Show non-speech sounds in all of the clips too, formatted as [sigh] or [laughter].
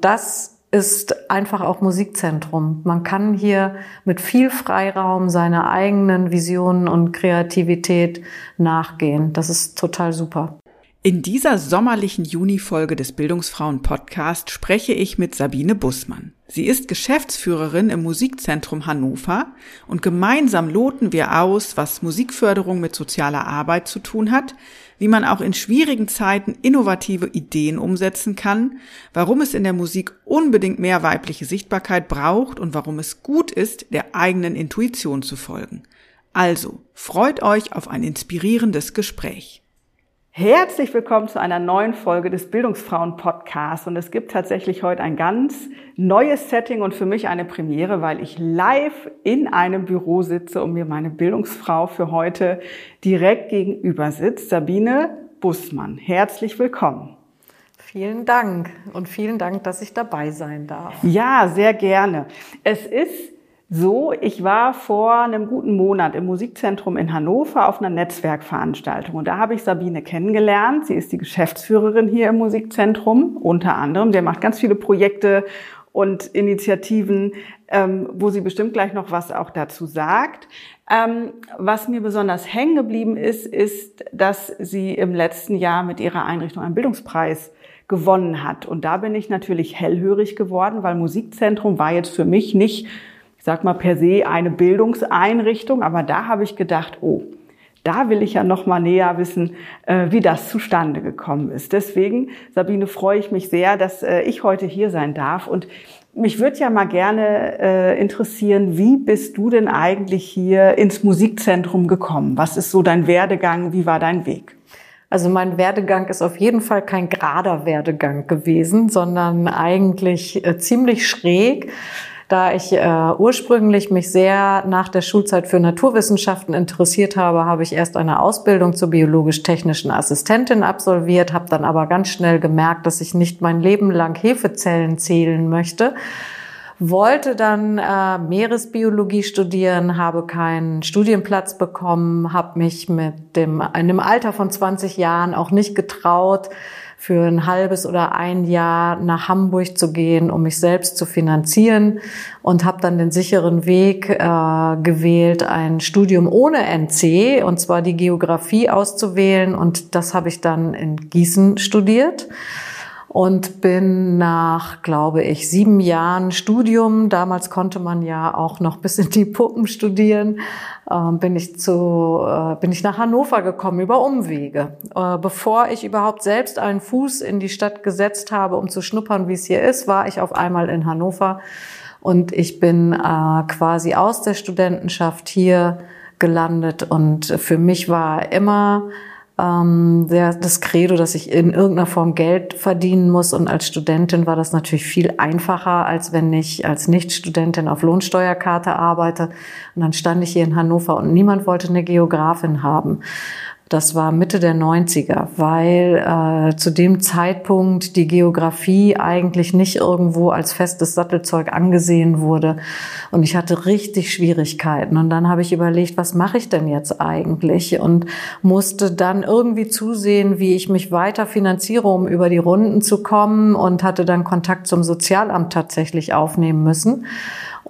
Das ist einfach auch Musikzentrum. Man kann hier mit viel Freiraum seine eigenen Visionen und Kreativität nachgehen. Das ist total super. In dieser sommerlichen Juni-Folge des Bildungsfrauen Podcast spreche ich mit Sabine Bussmann. Sie ist Geschäftsführerin im Musikzentrum Hannover und gemeinsam loten wir aus, was Musikförderung mit sozialer Arbeit zu tun hat, wie man auch in schwierigen Zeiten innovative Ideen umsetzen kann, warum es in der Musik unbedingt mehr weibliche Sichtbarkeit braucht und warum es gut ist, der eigenen Intuition zu folgen. Also, freut euch auf ein inspirierendes Gespräch. Herzlich willkommen zu einer neuen Folge des Bildungsfrauen Podcasts. Und es gibt tatsächlich heute ein ganz neues Setting und für mich eine Premiere, weil ich live in einem Büro sitze und mir meine Bildungsfrau für heute direkt gegenüber sitzt. Sabine Bussmann. Herzlich willkommen. Vielen Dank und vielen Dank, dass ich dabei sein darf. Ja, sehr gerne. Es ist so, ich war vor einem guten Monat im Musikzentrum in Hannover auf einer Netzwerkveranstaltung und da habe ich Sabine kennengelernt. Sie ist die Geschäftsführerin hier im Musikzentrum unter anderem. Der macht ganz viele Projekte und Initiativen, ähm, wo sie bestimmt gleich noch was auch dazu sagt. Ähm, was mir besonders hängen geblieben ist, ist, dass sie im letzten Jahr mit ihrer Einrichtung einen Bildungspreis gewonnen hat. Und da bin ich natürlich hellhörig geworden, weil Musikzentrum war jetzt für mich nicht ich sag mal per se eine Bildungseinrichtung, aber da habe ich gedacht, oh, da will ich ja noch mal näher wissen, äh, wie das zustande gekommen ist. Deswegen, Sabine, freue ich mich sehr, dass äh, ich heute hier sein darf und mich würde ja mal gerne äh, interessieren, wie bist du denn eigentlich hier ins Musikzentrum gekommen? Was ist so dein Werdegang? Wie war dein Weg? Also mein Werdegang ist auf jeden Fall kein gerader Werdegang gewesen, sondern eigentlich ziemlich schräg da ich äh, ursprünglich mich sehr nach der Schulzeit für Naturwissenschaften interessiert habe, habe ich erst eine Ausbildung zur biologisch-technischen Assistentin absolviert, habe dann aber ganz schnell gemerkt, dass ich nicht mein Leben lang Hefezellen zählen möchte. Wollte dann äh, Meeresbiologie studieren, habe keinen Studienplatz bekommen, habe mich mit dem in einem Alter von 20 Jahren auch nicht getraut, für ein halbes oder ein Jahr nach Hamburg zu gehen, um mich selbst zu finanzieren und habe dann den sicheren Weg äh, gewählt, ein Studium ohne NC und zwar die Geografie auszuwählen. Und das habe ich dann in Gießen studiert und bin nach, glaube ich, sieben Jahren Studium, damals konnte man ja auch noch bis in die Puppen studieren, äh, bin ich zu, äh, bin ich nach Hannover gekommen über Umwege. Äh, bevor ich überhaupt selbst einen Fuß in die Stadt gesetzt habe, um zu schnuppern, wie es hier ist, war ich auf einmal in Hannover und ich bin äh, quasi aus der Studentenschaft hier gelandet und für mich war immer ähm, der, das Credo, dass ich in irgendeiner Form Geld verdienen muss. Und als Studentin war das natürlich viel einfacher, als wenn ich als Nichtstudentin auf Lohnsteuerkarte arbeite. Und dann stand ich hier in Hannover und niemand wollte eine Geografin haben. Das war Mitte der 90er, weil äh, zu dem Zeitpunkt die Geografie eigentlich nicht irgendwo als festes Sattelzeug angesehen wurde. Und ich hatte richtig Schwierigkeiten. Und dann habe ich überlegt, was mache ich denn jetzt eigentlich? Und musste dann irgendwie zusehen, wie ich mich weiter finanziere, um über die Runden zu kommen und hatte dann Kontakt zum Sozialamt tatsächlich aufnehmen müssen.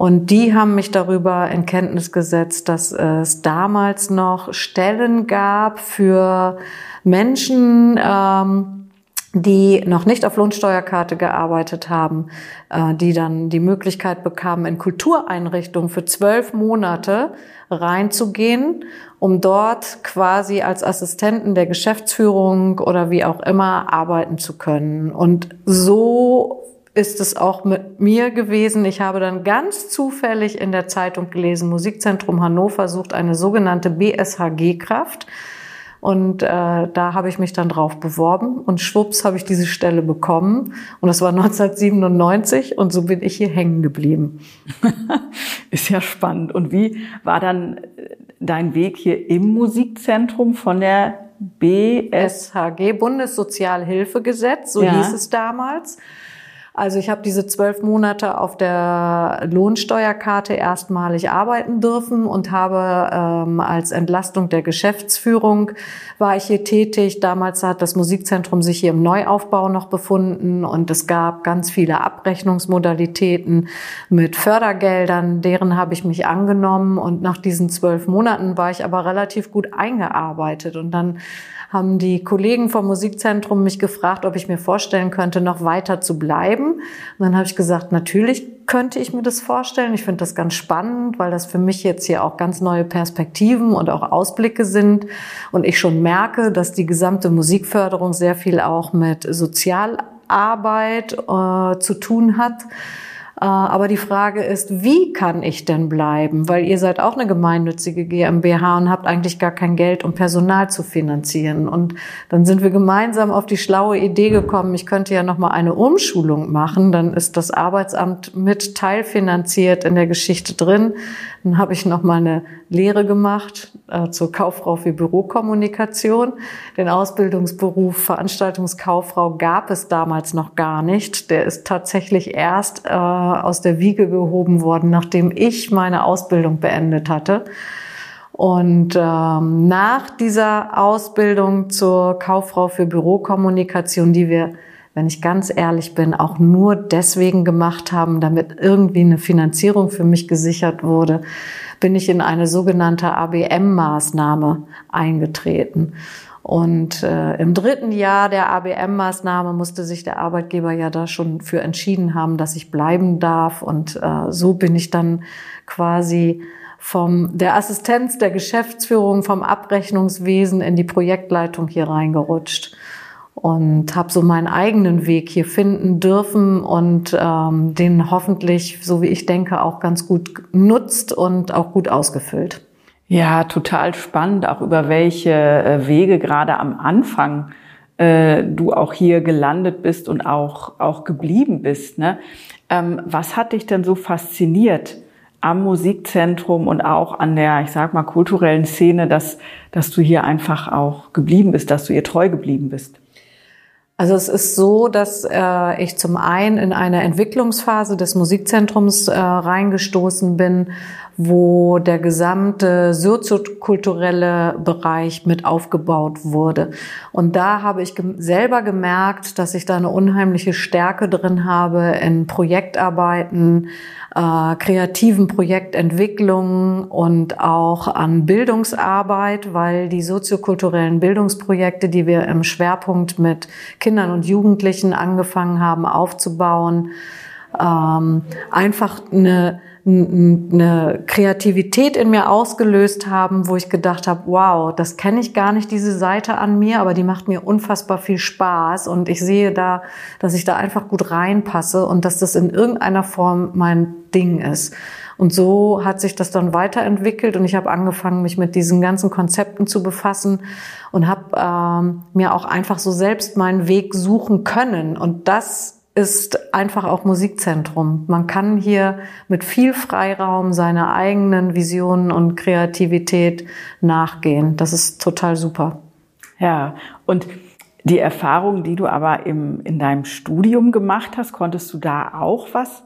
Und die haben mich darüber in Kenntnis gesetzt, dass es damals noch Stellen gab für Menschen, ähm, die noch nicht auf Lohnsteuerkarte gearbeitet haben, äh, die dann die Möglichkeit bekamen, in Kultureinrichtungen für zwölf Monate reinzugehen, um dort quasi als Assistenten der Geschäftsführung oder wie auch immer arbeiten zu können. Und so ist es auch mit mir gewesen. Ich habe dann ganz zufällig in der Zeitung gelesen, Musikzentrum Hannover sucht eine sogenannte BSHG-Kraft. Und äh, da habe ich mich dann drauf beworben und schwupps habe ich diese Stelle bekommen. Und das war 1997 und so bin ich hier hängen geblieben. [laughs] Ist ja spannend. Und wie war dann äh, dein Weg hier im Musikzentrum von der BSHG, Bundessozialhilfegesetz, so ja. hieß es damals. Also ich habe diese zwölf Monate auf der Lohnsteuerkarte erstmalig arbeiten dürfen und habe ähm, als Entlastung der Geschäftsführung war ich hier tätig. Damals hat das Musikzentrum sich hier im Neuaufbau noch befunden und es gab ganz viele Abrechnungsmodalitäten mit Fördergeldern. Deren habe ich mich angenommen und nach diesen zwölf Monaten war ich aber relativ gut eingearbeitet und dann haben die Kollegen vom Musikzentrum mich gefragt, ob ich mir vorstellen könnte, noch weiter zu bleiben. Und dann habe ich gesagt, natürlich könnte ich mir das vorstellen. Ich finde das ganz spannend, weil das für mich jetzt hier auch ganz neue Perspektiven und auch Ausblicke sind. Und ich schon merke, dass die gesamte Musikförderung sehr viel auch mit Sozialarbeit äh, zu tun hat. Äh, aber die Frage ist, wie kann ich denn bleiben? Weil ihr seid auch eine gemeinnützige GmbH und habt eigentlich gar kein Geld, um Personal zu finanzieren. Und dann sind wir gemeinsam auf die schlaue Idee gekommen, ich könnte ja noch mal eine Umschulung machen. Dann ist das Arbeitsamt mit teilfinanziert in der Geschichte drin. Dann habe ich noch mal eine Lehre gemacht äh, zur Kauffrau für Bürokommunikation. Den Ausbildungsberuf Veranstaltungskauffrau gab es damals noch gar nicht. Der ist tatsächlich erst äh, aus der Wiege gehoben worden, nachdem ich meine Ausbildung beendet hatte. Und ähm, nach dieser Ausbildung zur Kauffrau für Bürokommunikation, die wir wenn ich ganz ehrlich bin, auch nur deswegen gemacht haben, damit irgendwie eine Finanzierung für mich gesichert wurde, bin ich in eine sogenannte ABM-Maßnahme eingetreten. Und äh, im dritten Jahr der ABM-Maßnahme musste sich der Arbeitgeber ja da schon für entschieden haben, dass ich bleiben darf. Und äh, so bin ich dann quasi vom der Assistenz der Geschäftsführung, vom Abrechnungswesen in die Projektleitung hier reingerutscht und habe so meinen eigenen Weg hier finden dürfen und ähm, den hoffentlich, so wie ich denke, auch ganz gut nutzt und auch gut ausgefüllt. Ja, total spannend, auch über welche äh, Wege gerade am Anfang äh, du auch hier gelandet bist und auch, auch geblieben bist. Ne? Ähm, was hat dich denn so fasziniert am Musikzentrum und auch an der, ich sag mal, kulturellen Szene, dass, dass du hier einfach auch geblieben bist, dass du ihr treu geblieben bist? Also es ist so, dass äh, ich zum einen in eine Entwicklungsphase des Musikzentrums äh, reingestoßen bin, wo der gesamte soziokulturelle Bereich mit aufgebaut wurde. Und da habe ich selber gemerkt, dass ich da eine unheimliche Stärke drin habe in Projektarbeiten, äh, kreativen Projektentwicklungen und auch an Bildungsarbeit, weil die soziokulturellen Bildungsprojekte, die wir im Schwerpunkt mit Kindern und Jugendlichen angefangen haben aufzubauen, ähm, einfach eine eine Kreativität in mir ausgelöst haben, wo ich gedacht habe, wow, das kenne ich gar nicht, diese Seite an mir, aber die macht mir unfassbar viel Spaß und ich sehe da, dass ich da einfach gut reinpasse und dass das in irgendeiner Form mein Ding ist. Und so hat sich das dann weiterentwickelt und ich habe angefangen, mich mit diesen ganzen Konzepten zu befassen und habe ähm, mir auch einfach so selbst meinen Weg suchen können. Und das ist einfach auch Musikzentrum. Man kann hier mit viel Freiraum seine eigenen Visionen und Kreativität nachgehen. Das ist total super. Ja, und die Erfahrung, die du aber im, in deinem Studium gemacht hast, konntest du da auch was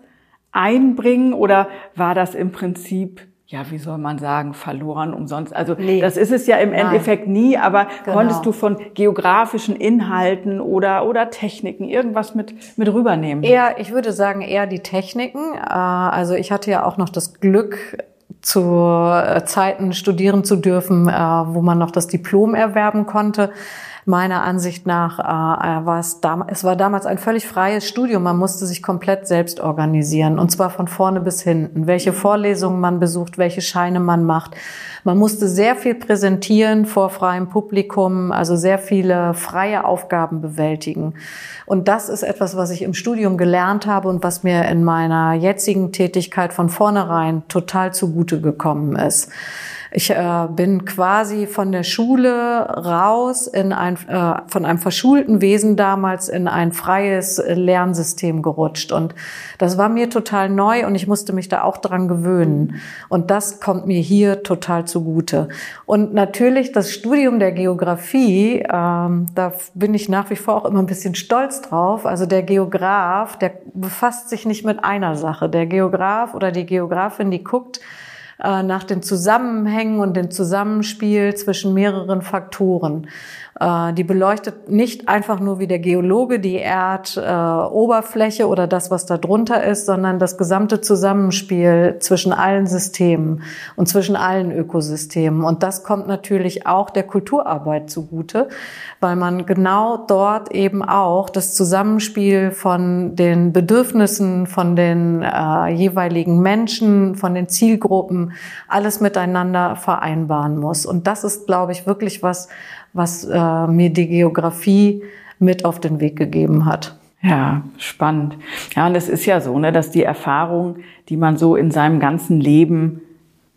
einbringen oder war das im Prinzip ja, wie soll man sagen, verloren umsonst. Also nee. das ist es ja im Nein. Endeffekt nie, aber genau. konntest du von geografischen Inhalten oder, oder Techniken irgendwas mit, mit rübernehmen? Eher, ich würde sagen, eher die Techniken. Äh, also ich hatte ja auch noch das Glück, zu äh, Zeiten studieren zu dürfen, äh, wo man noch das Diplom erwerben konnte. Meiner Ansicht nach äh, war es, dam es war damals ein völlig freies Studium. Man musste sich komplett selbst organisieren und zwar von vorne bis hinten. Welche Vorlesungen man besucht, welche Scheine man macht. Man musste sehr viel präsentieren vor freiem Publikum, also sehr viele freie Aufgaben bewältigen. Und das ist etwas, was ich im Studium gelernt habe und was mir in meiner jetzigen Tätigkeit von vornherein total zugute gekommen ist. Ich äh, bin quasi von der Schule raus in ein, äh, von einem verschulten Wesen damals in ein freies Lernsystem gerutscht. Und das war mir total neu und ich musste mich da auch dran gewöhnen. Und das kommt mir hier total zugute. Und natürlich das Studium der Geografie, ähm, da bin ich nach wie vor auch immer ein bisschen stolz drauf. Also der Geograf, der befasst sich nicht mit einer Sache. Der Geograf oder die Geografin, die guckt, nach den Zusammenhängen und dem Zusammenspiel zwischen mehreren Faktoren. Äh, die beleuchtet nicht einfach nur wie der Geologe die Erdoberfläche oder das, was da drunter ist, sondern das gesamte Zusammenspiel zwischen allen Systemen und zwischen allen Ökosystemen. Und das kommt natürlich auch der Kulturarbeit zugute, weil man genau dort eben auch das Zusammenspiel von den Bedürfnissen, von den äh, jeweiligen Menschen, von den Zielgruppen, alles miteinander vereinbaren muss. Und das ist, glaube ich, wirklich was, was äh, mir die Geografie mit auf den Weg gegeben hat. Ja, spannend. Ja, und es ist ja so, ne, dass die Erfahrung, die man so in seinem ganzen Leben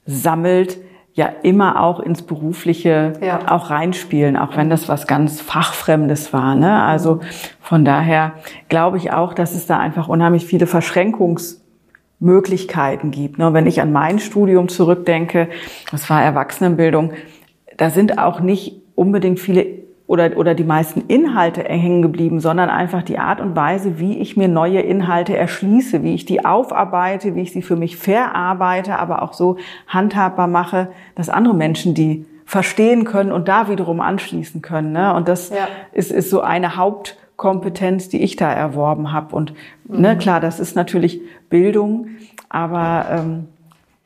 sammelt, ja immer auch ins Berufliche ja. auch reinspielen, auch wenn das was ganz Fachfremdes war. Ne? Also von daher glaube ich auch, dass es da einfach unheimlich viele Verschränkungsmöglichkeiten gibt. Ne? Wenn ich an mein Studium zurückdenke, das war Erwachsenenbildung, da sind auch nicht unbedingt viele oder, oder die meisten Inhalte hängen geblieben, sondern einfach die Art und Weise, wie ich mir neue Inhalte erschließe, wie ich die aufarbeite, wie ich sie für mich verarbeite, aber auch so handhabbar mache, dass andere Menschen die verstehen können und da wiederum anschließen können. Ne? Und das ja. ist, ist so eine Hauptkompetenz, die ich da erworben habe. Und ne, mhm. ne, klar, das ist natürlich Bildung, aber ähm,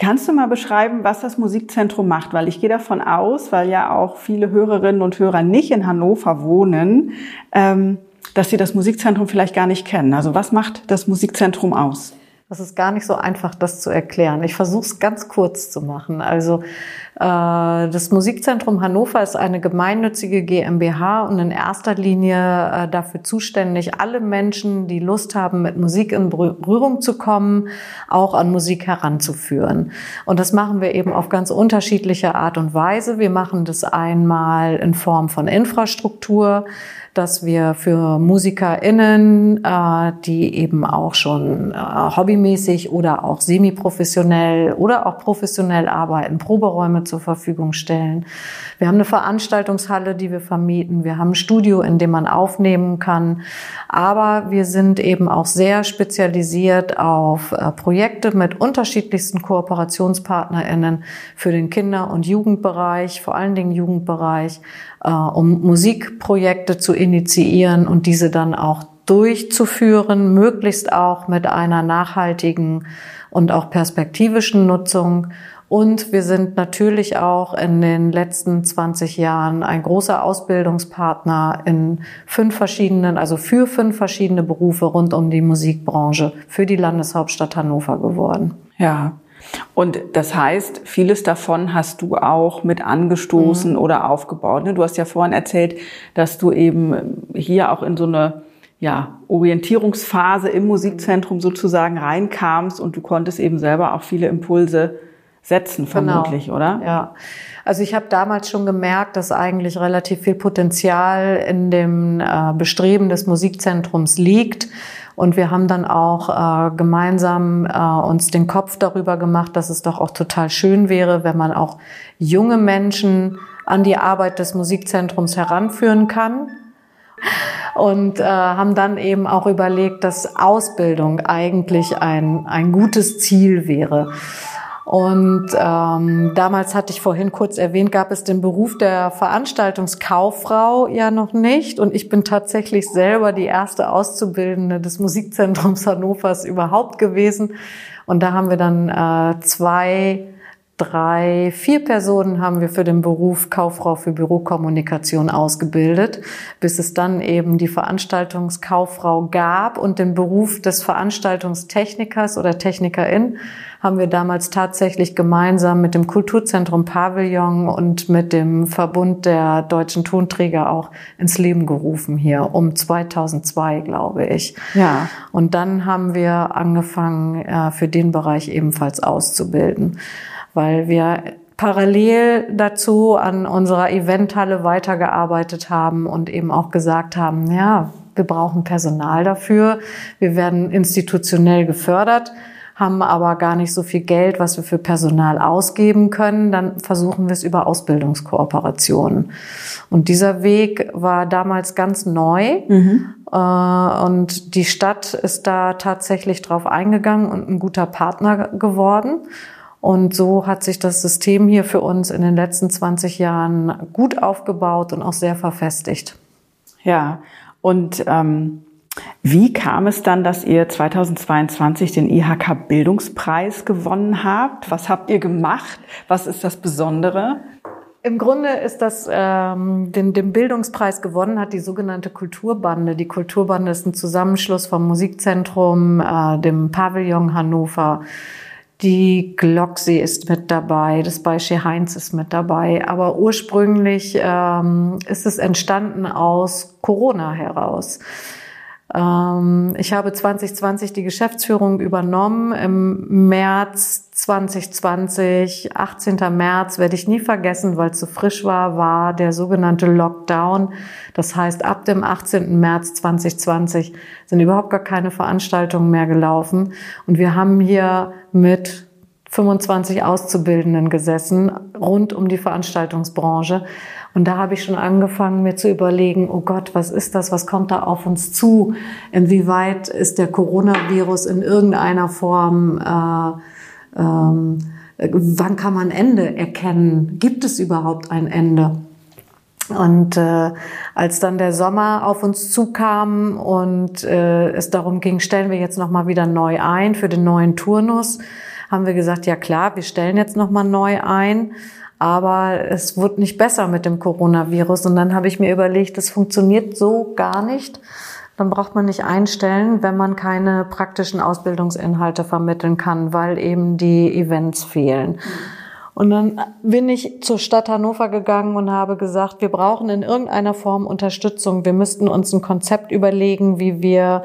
Kannst du mal beschreiben, was das Musikzentrum macht? Weil ich gehe davon aus, weil ja auch viele Hörerinnen und Hörer nicht in Hannover wohnen, ähm, dass sie das Musikzentrum vielleicht gar nicht kennen. Also was macht das Musikzentrum aus? Das ist gar nicht so einfach, das zu erklären. Ich versuche es ganz kurz zu machen. Also äh, das Musikzentrum Hannover ist eine gemeinnützige GmbH und in erster Linie äh, dafür zuständig, alle Menschen, die Lust haben, mit Musik in Berührung zu kommen, auch an Musik heranzuführen. Und das machen wir eben auf ganz unterschiedliche Art und Weise. Wir machen das einmal in Form von Infrastruktur dass wir für MusikerInnen, äh, die eben auch schon äh, hobbymäßig oder auch semi-professionell oder auch professionell arbeiten, Proberäume zur Verfügung stellen. Wir haben eine Veranstaltungshalle, die wir vermieten. Wir haben ein Studio, in dem man aufnehmen kann. Aber wir sind eben auch sehr spezialisiert auf äh, Projekte mit unterschiedlichsten KooperationspartnerInnen für den Kinder- und Jugendbereich, vor allen Dingen Jugendbereich, äh, um Musikprojekte zu initiieren und diese dann auch durchzuführen, möglichst auch mit einer nachhaltigen und auch perspektivischen Nutzung. Und wir sind natürlich auch in den letzten 20 Jahren ein großer Ausbildungspartner in fünf verschiedenen, also für fünf verschiedene Berufe rund um die Musikbranche für die Landeshauptstadt Hannover geworden. Ja, und das heißt, vieles davon hast du auch mit angestoßen mhm. oder aufgebaut. Ne? Du hast ja vorhin erzählt, dass du eben hier auch in so eine ja, Orientierungsphase im Musikzentrum sozusagen reinkamst und du konntest eben selber auch viele Impulse setzen, genau. vermutlich, genau. oder? Ja. Also ich habe damals schon gemerkt, dass eigentlich relativ viel Potenzial in dem äh, Bestreben des Musikzentrums liegt und wir haben dann auch äh, gemeinsam äh, uns den Kopf darüber gemacht, dass es doch auch total schön wäre, wenn man auch junge Menschen an die Arbeit des Musikzentrums heranführen kann. Und äh, haben dann eben auch überlegt, dass Ausbildung eigentlich ein, ein gutes Ziel wäre. Und ähm, damals hatte ich vorhin kurz erwähnt, gab es den Beruf der Veranstaltungskauffrau ja noch nicht. Und ich bin tatsächlich selber die erste Auszubildende des Musikzentrums Hannovers überhaupt gewesen. Und da haben wir dann äh, zwei drei, vier Personen haben wir für den Beruf Kauffrau für Bürokommunikation ausgebildet, bis es dann eben die Veranstaltungskauffrau gab und den Beruf des Veranstaltungstechnikers oder Technikerin haben wir damals tatsächlich gemeinsam mit dem Kulturzentrum Pavillon und mit dem Verbund der deutschen Tonträger auch ins Leben gerufen hier um 2002, glaube ich. Ja. Und dann haben wir angefangen, äh, für den Bereich ebenfalls auszubilden, weil wir parallel dazu an unserer Eventhalle weitergearbeitet haben und eben auch gesagt haben, ja, wir brauchen Personal dafür. Wir werden institutionell gefördert haben aber gar nicht so viel Geld, was wir für Personal ausgeben können, dann versuchen wir es über Ausbildungskooperationen. Und dieser Weg war damals ganz neu. Mhm. Äh, und die Stadt ist da tatsächlich drauf eingegangen und ein guter Partner geworden. Und so hat sich das System hier für uns in den letzten 20 Jahren gut aufgebaut und auch sehr verfestigt. Ja, und ähm wie kam es dann, dass ihr 2022 den IHK Bildungspreis gewonnen habt? Was habt ihr gemacht? Was ist das Besondere? Im Grunde ist das, ähm, den, den Bildungspreis gewonnen hat die sogenannte Kulturbande. Die Kulturbande ist ein Zusammenschluss vom Musikzentrum, äh, dem Pavillon Hannover. Die Glocksee ist mit dabei, das Beispiel Heinz ist mit dabei. Aber ursprünglich ähm, ist es entstanden aus Corona heraus. Ähm, ich habe 2020 die Geschäftsführung übernommen. Im März 2020, 18. März, werde ich nie vergessen, weil es so frisch war, war der sogenannte Lockdown. Das heißt, ab dem 18. März 2020 sind überhaupt gar keine Veranstaltungen mehr gelaufen. Und wir haben hier mit 25 Auszubildenden gesessen, rund um die Veranstaltungsbranche. Und da habe ich schon angefangen, mir zu überlegen, oh Gott, was ist das? Was kommt da auf uns zu? Inwieweit ist der Coronavirus in irgendeiner Form, äh, ähm, wann kann man Ende erkennen? Gibt es überhaupt ein Ende? Und äh, als dann der Sommer auf uns zukam und äh, es darum ging, stellen wir jetzt nochmal wieder neu ein für den neuen Turnus, haben wir gesagt, ja klar, wir stellen jetzt nochmal neu ein. Aber es wird nicht besser mit dem Coronavirus. Und dann habe ich mir überlegt, das funktioniert so gar nicht. Dann braucht man nicht einstellen, wenn man keine praktischen Ausbildungsinhalte vermitteln kann, weil eben die Events fehlen. Mhm. Und dann bin ich zur Stadt Hannover gegangen und habe gesagt, wir brauchen in irgendeiner Form Unterstützung. Wir müssten uns ein Konzept überlegen, wie wir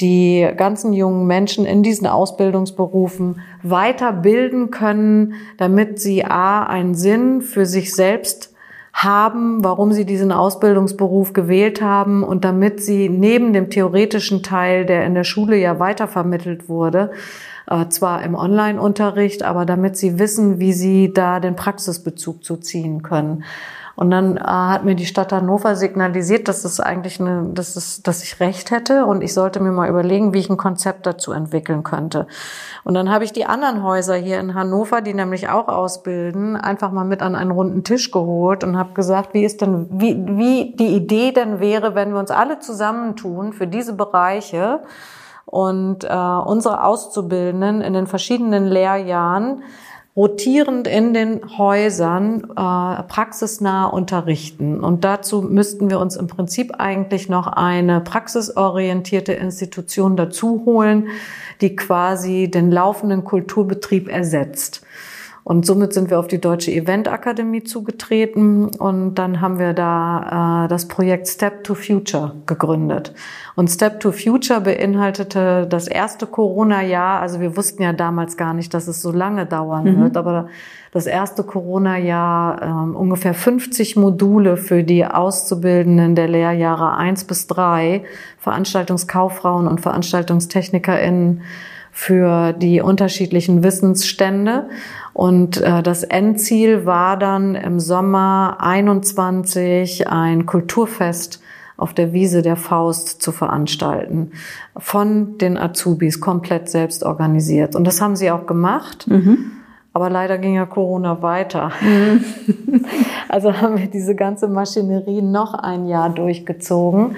die ganzen jungen Menschen in diesen Ausbildungsberufen weiterbilden können, damit sie A, einen Sinn für sich selbst haben, warum sie diesen Ausbildungsberuf gewählt haben und damit sie neben dem theoretischen Teil, der in der Schule ja weitervermittelt wurde, äh, zwar im Online-Unterricht, aber damit sie wissen, wie sie da den Praxisbezug zu ziehen können. Und dann äh, hat mir die Stadt Hannover signalisiert, dass es eigentlich eine, dass es, dass ich recht hätte und ich sollte mir mal überlegen, wie ich ein Konzept dazu entwickeln könnte. Und dann habe ich die anderen Häuser hier in Hannover, die nämlich auch ausbilden, einfach mal mit an einen runden Tisch geholt und habe gesagt, wie ist denn, wie, wie die Idee denn wäre, wenn wir uns alle zusammentun für diese Bereiche und äh, unsere Auszubildenden in den verschiedenen Lehrjahren rotierend in den Häusern äh, praxisnah unterrichten. Und dazu müssten wir uns im Prinzip eigentlich noch eine praxisorientierte Institution dazu holen, die quasi den laufenden Kulturbetrieb ersetzt. Und somit sind wir auf die Deutsche Eventakademie zugetreten und dann haben wir da äh, das Projekt Step to Future gegründet. Und Step to Future beinhaltete das erste Corona-Jahr. Also wir wussten ja damals gar nicht, dass es so lange dauern mhm. wird, aber das erste Corona-Jahr äh, ungefähr 50 Module für die Auszubildenden der Lehrjahre eins bis drei, Veranstaltungskauffrauen und VeranstaltungstechnikerInnen für die unterschiedlichen Wissensstände. Und äh, das Endziel war dann im Sommer 21 ein Kulturfest auf der Wiese der Faust zu veranstalten. Von den Azubis komplett selbst organisiert. Und das haben sie auch gemacht. Mhm. Aber leider ging ja Corona weiter. Mhm. [laughs] Also haben wir diese ganze Maschinerie noch ein Jahr durchgezogen.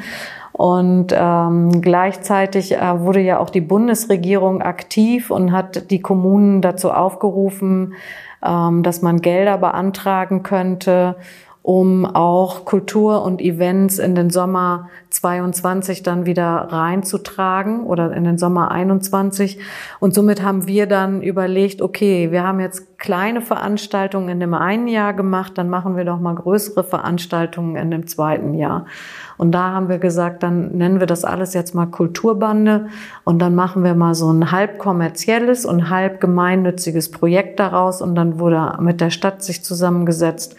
Und ähm, gleichzeitig äh, wurde ja auch die Bundesregierung aktiv und hat die Kommunen dazu aufgerufen, ähm, dass man Gelder beantragen könnte, um auch Kultur und Events in den Sommer 22 dann wieder reinzutragen oder in den Sommer 21. Und somit haben wir dann überlegt, okay, wir haben jetzt kleine Veranstaltungen in dem einen Jahr gemacht, dann machen wir doch mal größere Veranstaltungen in dem zweiten Jahr. Und da haben wir gesagt, dann nennen wir das alles jetzt mal Kulturbande und dann machen wir mal so ein halb kommerzielles und halb gemeinnütziges Projekt daraus und dann wurde mit der Stadt sich zusammengesetzt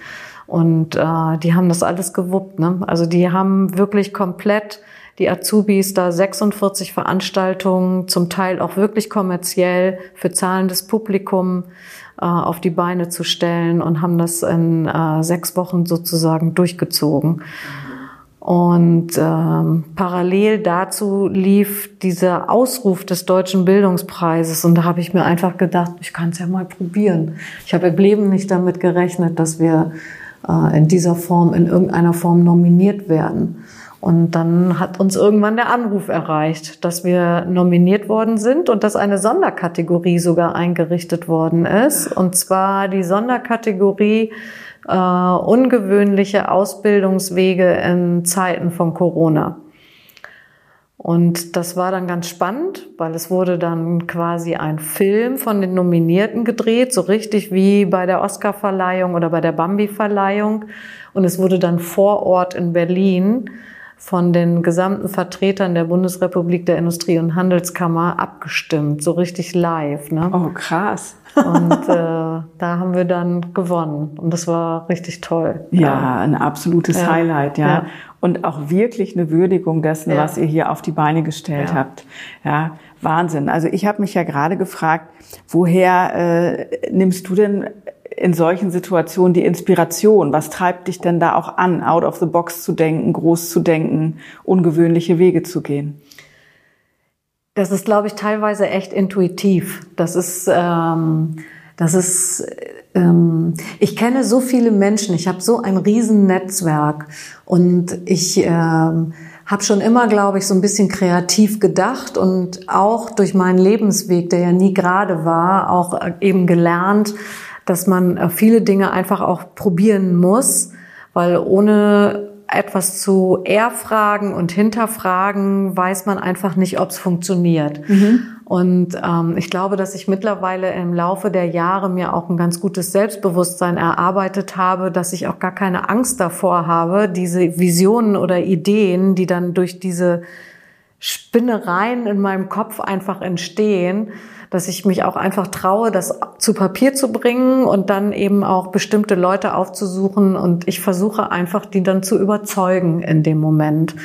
und äh, die haben das alles gewuppt. Ne? Also die haben wirklich komplett die Azubis da 46 Veranstaltungen, zum Teil auch wirklich kommerziell für zahlendes Publikum äh, auf die Beine zu stellen und haben das in äh, sechs Wochen sozusagen durchgezogen. Und ähm, parallel dazu lief dieser Ausruf des Deutschen Bildungspreises und da habe ich mir einfach gedacht, ich kann es ja mal probieren. Ich habe im Leben nicht damit gerechnet, dass wir äh, in dieser Form, in irgendeiner Form nominiert werden. Und dann hat uns irgendwann der Anruf erreicht, dass wir nominiert worden sind und dass eine Sonderkategorie sogar eingerichtet worden ist. Und zwar die Sonderkategorie äh, ungewöhnliche Ausbildungswege in Zeiten von Corona. Und das war dann ganz spannend, weil es wurde dann quasi ein Film von den Nominierten gedreht, so richtig wie bei der Oscarverleihung oder bei der Bambi-Verleihung. Und es wurde dann vor Ort in Berlin von den gesamten Vertretern der Bundesrepublik der Industrie- und Handelskammer abgestimmt, so richtig live. Ne? Oh, krass. Und äh, da haben wir dann gewonnen. Und das war richtig toll. Ja, ja. ein absolutes ja. Highlight, ja. ja und auch wirklich eine Würdigung dessen, ja. was ihr hier auf die Beine gestellt ja. habt. Ja, Wahnsinn. Also ich habe mich ja gerade gefragt, woher äh, nimmst du denn in solchen Situationen die Inspiration? Was treibt dich denn da auch an, out of the box zu denken, groß zu denken, ungewöhnliche Wege zu gehen? Das ist, glaube ich, teilweise echt intuitiv. Das ist, ähm, das ist ähm, ich kenne so viele Menschen, ich habe so ein Riesennetzwerk und ich ähm, habe schon immer, glaube ich, so ein bisschen kreativ gedacht und auch durch meinen Lebensweg, der ja nie gerade war, auch äh, eben gelernt, dass man äh, viele Dinge einfach auch probieren muss, weil ohne etwas zu erfragen und hinterfragen, weiß man einfach nicht, ob es funktioniert. Mhm. Und ähm, ich glaube, dass ich mittlerweile im Laufe der Jahre mir auch ein ganz gutes Selbstbewusstsein erarbeitet habe, dass ich auch gar keine Angst davor habe, diese Visionen oder Ideen, die dann durch diese Spinnereien in meinem Kopf einfach entstehen, dass ich mich auch einfach traue, das zu Papier zu bringen und dann eben auch bestimmte Leute aufzusuchen und ich versuche einfach, die dann zu überzeugen in dem Moment.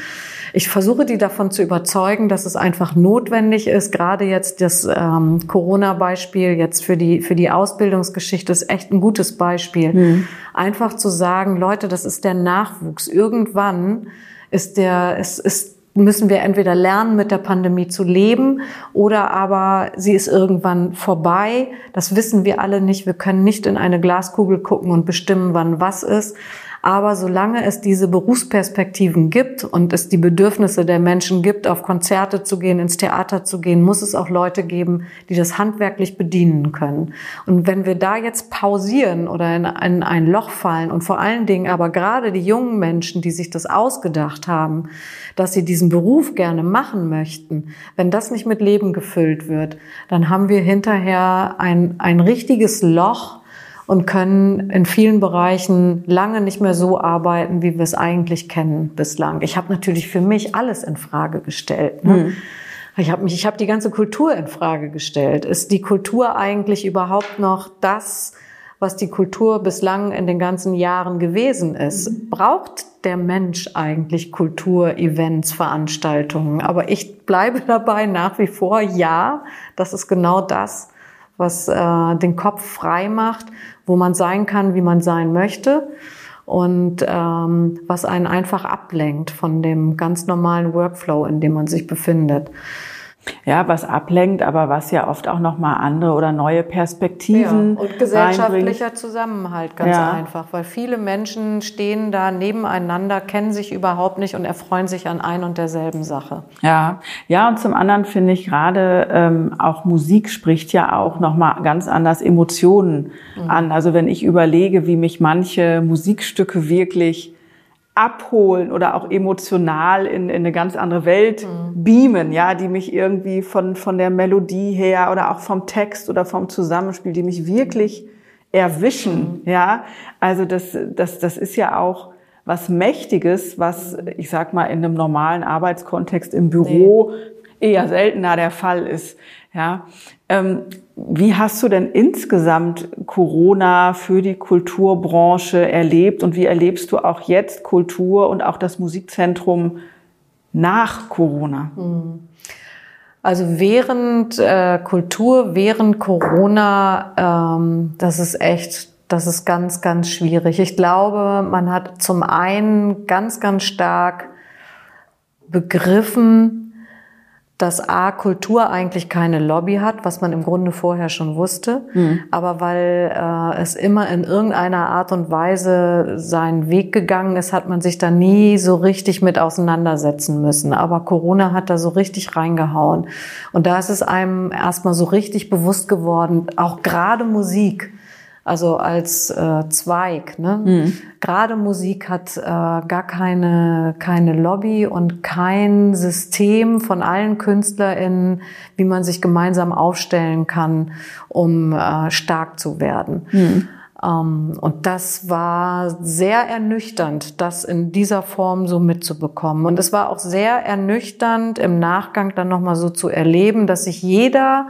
Ich versuche die davon zu überzeugen, dass es einfach notwendig ist. Gerade jetzt das ähm, Corona-Beispiel jetzt für die für die Ausbildungsgeschichte ist echt ein gutes Beispiel. Mhm. Einfach zu sagen, Leute, das ist der Nachwuchs. Irgendwann ist der es ist müssen wir entweder lernen, mit der Pandemie zu leben oder aber sie ist irgendwann vorbei. Das wissen wir alle nicht. Wir können nicht in eine Glaskugel gucken und bestimmen, wann was ist. Aber solange es diese Berufsperspektiven gibt und es die Bedürfnisse der Menschen gibt, auf Konzerte zu gehen, ins Theater zu gehen, muss es auch Leute geben, die das handwerklich bedienen können. Und wenn wir da jetzt pausieren oder in, in ein Loch fallen und vor allen Dingen aber gerade die jungen Menschen, die sich das ausgedacht haben, dass sie diesen Beruf gerne machen möchten, wenn das nicht mit Leben gefüllt wird, dann haben wir hinterher ein, ein richtiges Loch, und können in vielen Bereichen lange nicht mehr so arbeiten, wie wir es eigentlich kennen bislang. Ich habe natürlich für mich alles in Frage gestellt. Ne? Mhm. Ich habe mich, ich habe die ganze Kultur in Frage gestellt. Ist die Kultur eigentlich überhaupt noch das, was die Kultur bislang in den ganzen Jahren gewesen ist? Braucht der Mensch eigentlich Kultur, Events, Veranstaltungen? Aber ich bleibe [laughs] dabei nach wie vor, ja, das ist genau das, was äh, den Kopf frei macht wo man sein kann, wie man sein möchte und ähm, was einen einfach ablenkt von dem ganz normalen Workflow, in dem man sich befindet. Ja, was ablenkt, aber was ja oft auch nochmal andere oder neue Perspektiven. Ja, und gesellschaftlicher reinbringt. Zusammenhalt, ganz ja. einfach. Weil viele Menschen stehen da nebeneinander, kennen sich überhaupt nicht und erfreuen sich an ein und derselben Sache. Ja, ja, und zum anderen finde ich gerade ähm, auch Musik spricht ja auch nochmal ganz anders Emotionen mhm. an. Also wenn ich überlege, wie mich manche Musikstücke wirklich abholen oder auch emotional in, in eine ganz andere Welt mhm. beamen, ja, die mich irgendwie von, von der Melodie her oder auch vom Text oder vom Zusammenspiel, die mich wirklich erwischen, mhm. ja. Also das, das, das ist ja auch was Mächtiges, was, ich sag mal, in einem normalen Arbeitskontext im Büro nee. Eher seltener der Fall ist, ja. Ähm, wie hast du denn insgesamt Corona für die Kulturbranche erlebt und wie erlebst du auch jetzt Kultur und auch das Musikzentrum nach Corona? Hm. Also während äh, Kultur, während Corona, ähm, das ist echt, das ist ganz, ganz schwierig. Ich glaube, man hat zum einen ganz, ganz stark begriffen, dass A, Kultur eigentlich keine Lobby hat, was man im Grunde vorher schon wusste, mhm. aber weil äh, es immer in irgendeiner Art und Weise seinen Weg gegangen ist, hat man sich da nie so richtig mit auseinandersetzen müssen. Aber Corona hat da so richtig reingehauen. Und da ist es einem erstmal so richtig bewusst geworden, auch gerade Musik also als äh, Zweig. Ne? Mhm. Gerade Musik hat äh, gar keine, keine Lobby und kein System von allen KünstlerInnen, wie man sich gemeinsam aufstellen kann, um äh, stark zu werden. Mhm. Um, ähm, und das war sehr ernüchternd, das in dieser Form so mitzubekommen. Und es war auch sehr ernüchternd im Nachgang dann nochmal so zu erleben, dass sich jeder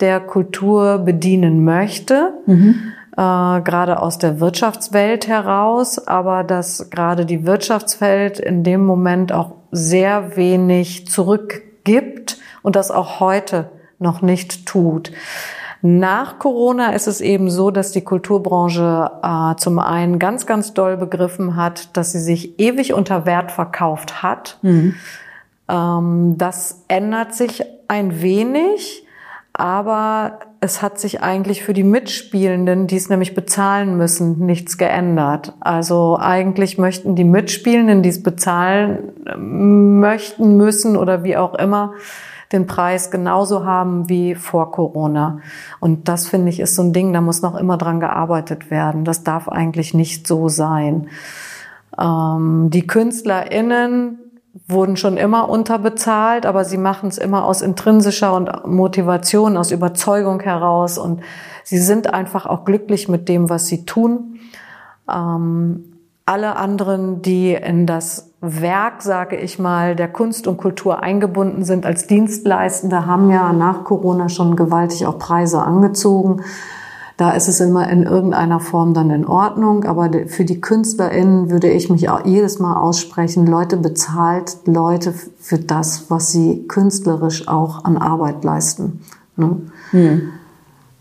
der Kultur bedienen möchte, mhm gerade aus der Wirtschaftswelt heraus, aber dass gerade die Wirtschaftswelt in dem Moment auch sehr wenig zurückgibt und das auch heute noch nicht tut. Nach Corona ist es eben so, dass die Kulturbranche äh, zum einen ganz, ganz doll begriffen hat, dass sie sich ewig unter Wert verkauft hat. Mhm. Ähm, das ändert sich ein wenig. Aber es hat sich eigentlich für die Mitspielenden, die es nämlich bezahlen müssen, nichts geändert. Also eigentlich möchten die Mitspielenden, die es bezahlen möchten, müssen oder wie auch immer, den Preis genauso haben wie vor Corona. Und das finde ich ist so ein Ding, da muss noch immer dran gearbeitet werden. Das darf eigentlich nicht so sein. Ähm, die KünstlerInnen, wurden schon immer unterbezahlt, aber sie machen es immer aus intrinsischer und Motivation, aus Überzeugung heraus und sie sind einfach auch glücklich mit dem, was sie tun. Ähm, alle anderen, die in das Werk, sage ich mal, der Kunst und Kultur eingebunden sind als Dienstleistende, haben ja nach Corona schon gewaltig auch Preise angezogen. Da ist es immer in irgendeiner Form dann in Ordnung. Aber für die KünstlerInnen würde ich mich auch jedes Mal aussprechen, Leute bezahlt Leute für das, was sie künstlerisch auch an Arbeit leisten. Ne? Hm.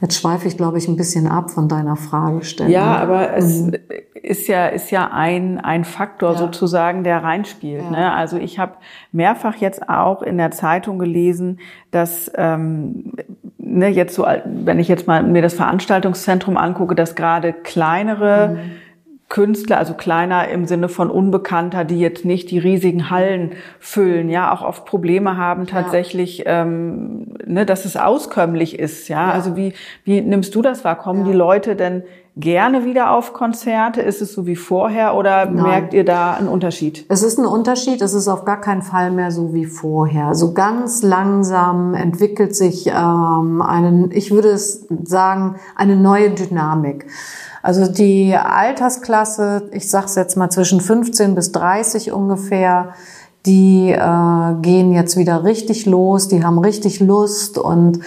Jetzt schweife ich, glaube ich, ein bisschen ab von deiner Fragestellung. Ja, aber es mhm. ist ja ist ja ein ein Faktor ja. sozusagen, der reinspielt. Ja. Ne? Also ich habe mehrfach jetzt auch in der Zeitung gelesen, dass ähm, ne, jetzt so, wenn ich jetzt mal mir das Veranstaltungszentrum angucke, dass gerade kleinere mhm. Künstler, also kleiner im Sinne von Unbekannter, die jetzt nicht die riesigen Hallen füllen, ja, auch oft Probleme haben tatsächlich, ja. ähm, ne, dass es auskömmlich ist, ja? ja. Also wie wie nimmst du das wahr? Kommen ja. die Leute denn gerne wieder auf Konzerte? Ist es so wie vorher oder Nein. merkt ihr da einen Unterschied? Es ist ein Unterschied. Es ist auf gar keinen Fall mehr so wie vorher. So ganz langsam entwickelt sich ähm, einen, ich würde es sagen, eine neue Dynamik. Also die Altersklasse, ich sage es jetzt mal zwischen 15 bis 30 ungefähr, die äh, gehen jetzt wieder richtig los, die haben richtig Lust und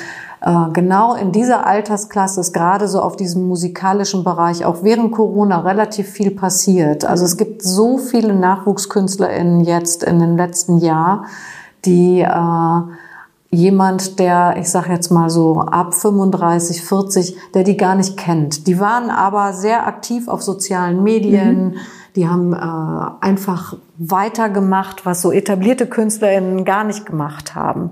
genau in dieser Altersklasse ist gerade so auf diesem musikalischen Bereich auch während Corona relativ viel passiert. Also es gibt so viele NachwuchskünstlerInnen jetzt in den letzten Jahren, die äh, jemand, der, ich sage jetzt mal so ab 35, 40, der die gar nicht kennt. Die waren aber sehr aktiv auf sozialen Medien. Mhm Die haben äh, einfach weitergemacht, was so etablierte KünstlerInnen gar nicht gemacht haben.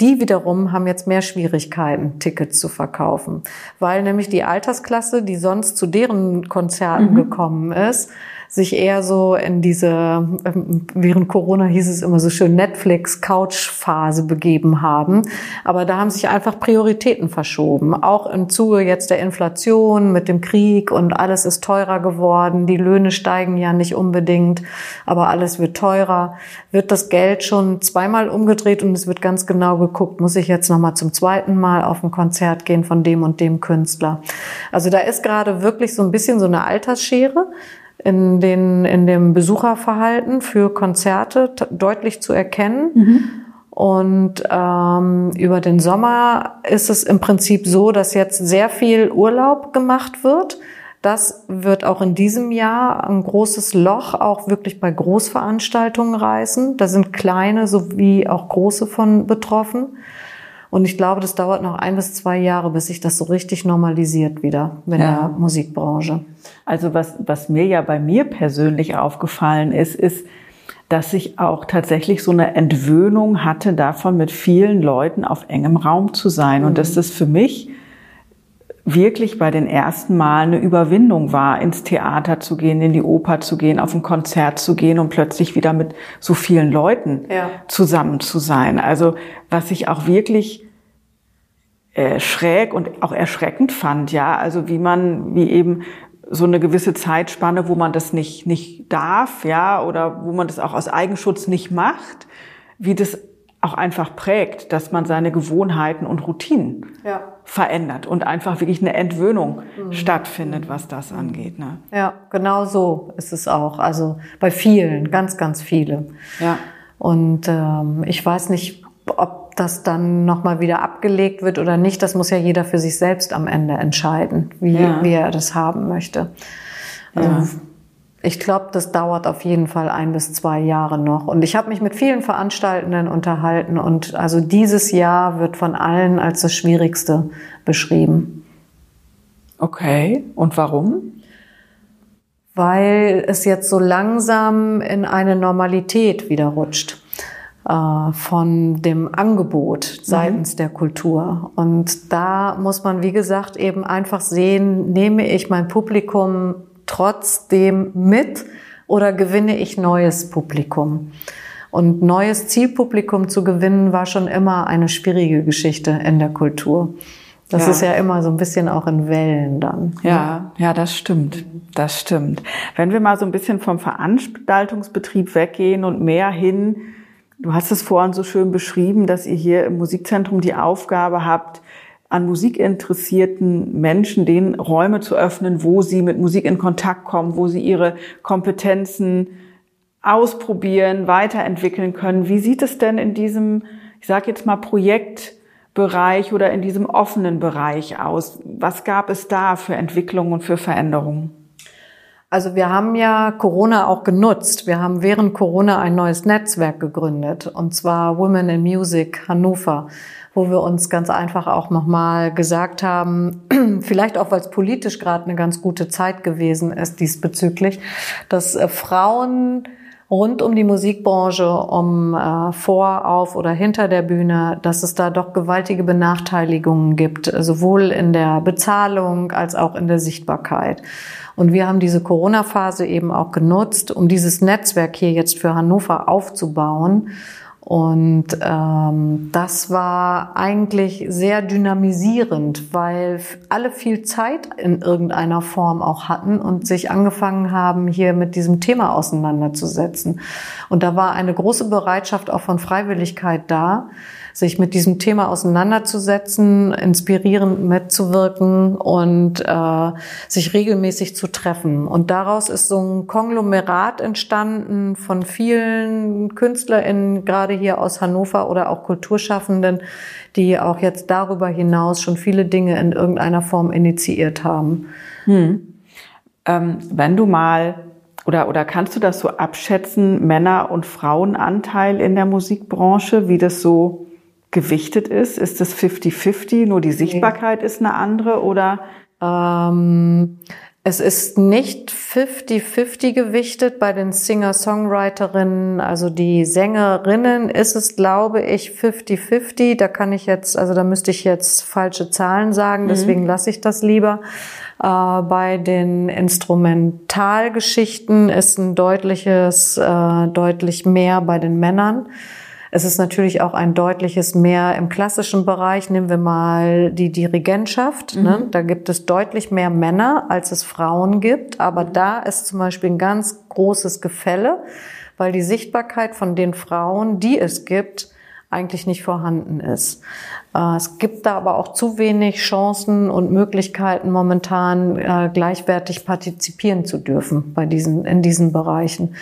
Die wiederum haben jetzt mehr Schwierigkeiten, Tickets zu verkaufen, weil nämlich die Altersklasse, die sonst zu deren Konzerten mhm. gekommen ist, sich eher so in diese, ähm, während Corona hieß es immer so schön, Netflix-Couch-Phase begeben haben. Aber da haben sich einfach Prioritäten verschoben. Auch im Zuge jetzt der Inflation mit dem Krieg und alles ist teurer geworden. Die Löhne steigen ja nicht unbedingt, aber alles wird teurer. Wird das Geld schon zweimal umgedreht und es wird ganz genau geguckt, muss ich jetzt nochmal zum zweiten Mal auf ein Konzert gehen von dem und dem Künstler. Also da ist gerade wirklich so ein bisschen so eine Altersschere in, den, in dem Besucherverhalten für Konzerte deutlich zu erkennen. Mhm. Und ähm, über den Sommer ist es im Prinzip so, dass jetzt sehr viel Urlaub gemacht wird. Das wird auch in diesem Jahr ein großes Loch auch wirklich bei Großveranstaltungen reißen. Da sind kleine sowie auch große von betroffen. Und ich glaube, das dauert noch ein bis zwei Jahre, bis sich das so richtig normalisiert wieder mit ja. der Musikbranche. Also was, was mir ja bei mir persönlich aufgefallen ist, ist, dass ich auch tatsächlich so eine Entwöhnung hatte davon, mit vielen Leuten auf engem Raum zu sein. Mhm. Und dass das für mich wirklich bei den ersten Mal eine Überwindung war, ins Theater zu gehen, in die Oper zu gehen, auf ein Konzert zu gehen und plötzlich wieder mit so vielen Leuten ja. zusammen zu sein. Also was ich auch wirklich äh, schräg und auch erschreckend fand, ja, also wie man, wie eben so eine gewisse Zeitspanne, wo man das nicht, nicht darf, ja, oder wo man das auch aus Eigenschutz nicht macht, wie das auch einfach prägt, dass man seine Gewohnheiten und Routinen ja. Verändert und einfach wirklich eine Entwöhnung mhm. stattfindet, was das angeht. Ne? Ja, genau so ist es auch. Also bei vielen, ganz, ganz viele. Ja. Und ähm, ich weiß nicht, ob das dann nochmal wieder abgelegt wird oder nicht. Das muss ja jeder für sich selbst am Ende entscheiden, wie, ja. wie er das haben möchte. Also ja. Ich glaube, das dauert auf jeden Fall ein bis zwei Jahre noch. Und ich habe mich mit vielen Veranstaltenden unterhalten und also dieses Jahr wird von allen als das Schwierigste beschrieben. Okay, und warum? Weil es jetzt so langsam in eine Normalität wieder rutscht äh, von dem Angebot seitens mhm. der Kultur. Und da muss man, wie gesagt, eben einfach sehen, nehme ich mein Publikum trotzdem mit oder gewinne ich neues Publikum? Und neues Zielpublikum zu gewinnen war schon immer eine schwierige Geschichte in der Kultur. Das ja. ist ja immer so ein bisschen auch in Wellen dann. Ne? Ja, ja, das stimmt. Das stimmt. Wenn wir mal so ein bisschen vom Veranstaltungsbetrieb weggehen und mehr hin, du hast es vorhin so schön beschrieben, dass ihr hier im Musikzentrum die Aufgabe habt, an musikinteressierten Menschen den Räume zu öffnen, wo sie mit Musik in Kontakt kommen, wo sie ihre Kompetenzen ausprobieren, weiterentwickeln können. Wie sieht es denn in diesem, ich sage jetzt mal, Projektbereich oder in diesem offenen Bereich aus? Was gab es da für Entwicklungen und für Veränderungen? Also wir haben ja Corona auch genutzt. Wir haben während Corona ein neues Netzwerk gegründet, und zwar Women in Music Hannover wo wir uns ganz einfach auch nochmal gesagt haben, [clears throat] vielleicht auch, weil es politisch gerade eine ganz gute Zeit gewesen ist diesbezüglich, dass äh, Frauen rund um die Musikbranche, um äh, vor, auf oder hinter der Bühne, dass es da doch gewaltige Benachteiligungen gibt, sowohl in der Bezahlung als auch in der Sichtbarkeit. Und wir haben diese Corona-Phase eben auch genutzt, um dieses Netzwerk hier jetzt für Hannover aufzubauen und ähm, das war eigentlich sehr dynamisierend, weil alle viel Zeit in irgendeiner Form auch hatten und sich angefangen haben, hier mit diesem Thema auseinanderzusetzen. Und da war eine große Bereitschaft auch von Freiwilligkeit da, sich mit diesem Thema auseinanderzusetzen, inspirierend mitzuwirken und äh, sich regelmäßig zu treffen. Und daraus ist so ein Konglomerat entstanden von vielen KünstlerInnen, gerade hier aus Hannover oder auch Kulturschaffenden, die auch jetzt darüber hinaus schon viele Dinge in irgendeiner Form initiiert haben. Hm. Ähm, wenn du mal oder, oder kannst du das so abschätzen, Männer- und Frauenanteil in der Musikbranche, wie das so gewichtet ist? Ist es 50-50, nur die Sichtbarkeit nee. ist eine andere oder? Ähm, Es ist nicht 50-50 gewichtet bei den Singer-Songwriterinnen, also die Sängerinnen ist es, glaube ich, 50-50. Da kann ich jetzt, also da müsste ich jetzt falsche Zahlen sagen, mhm. deswegen lasse ich das lieber. Äh, bei den Instrumentalgeschichten ist ein deutliches, äh, deutlich mehr bei den Männern. Es ist natürlich auch ein deutliches mehr im klassischen Bereich. Nehmen wir mal die Dirigentschaft. Ne? Mhm. Ne? Da gibt es deutlich mehr Männer, als es Frauen gibt. Aber da ist zum Beispiel ein ganz großes Gefälle, weil die Sichtbarkeit von den Frauen, die es gibt, eigentlich nicht vorhanden ist. Äh, es gibt da aber auch zu wenig Chancen und Möglichkeiten momentan äh, gleichwertig partizipieren zu dürfen bei diesen in diesen Bereichen.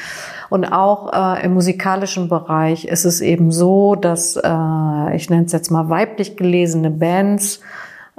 Und auch äh, im musikalischen Bereich ist es eben so, dass ich nenne es jetzt mal weiblich gelesene Bands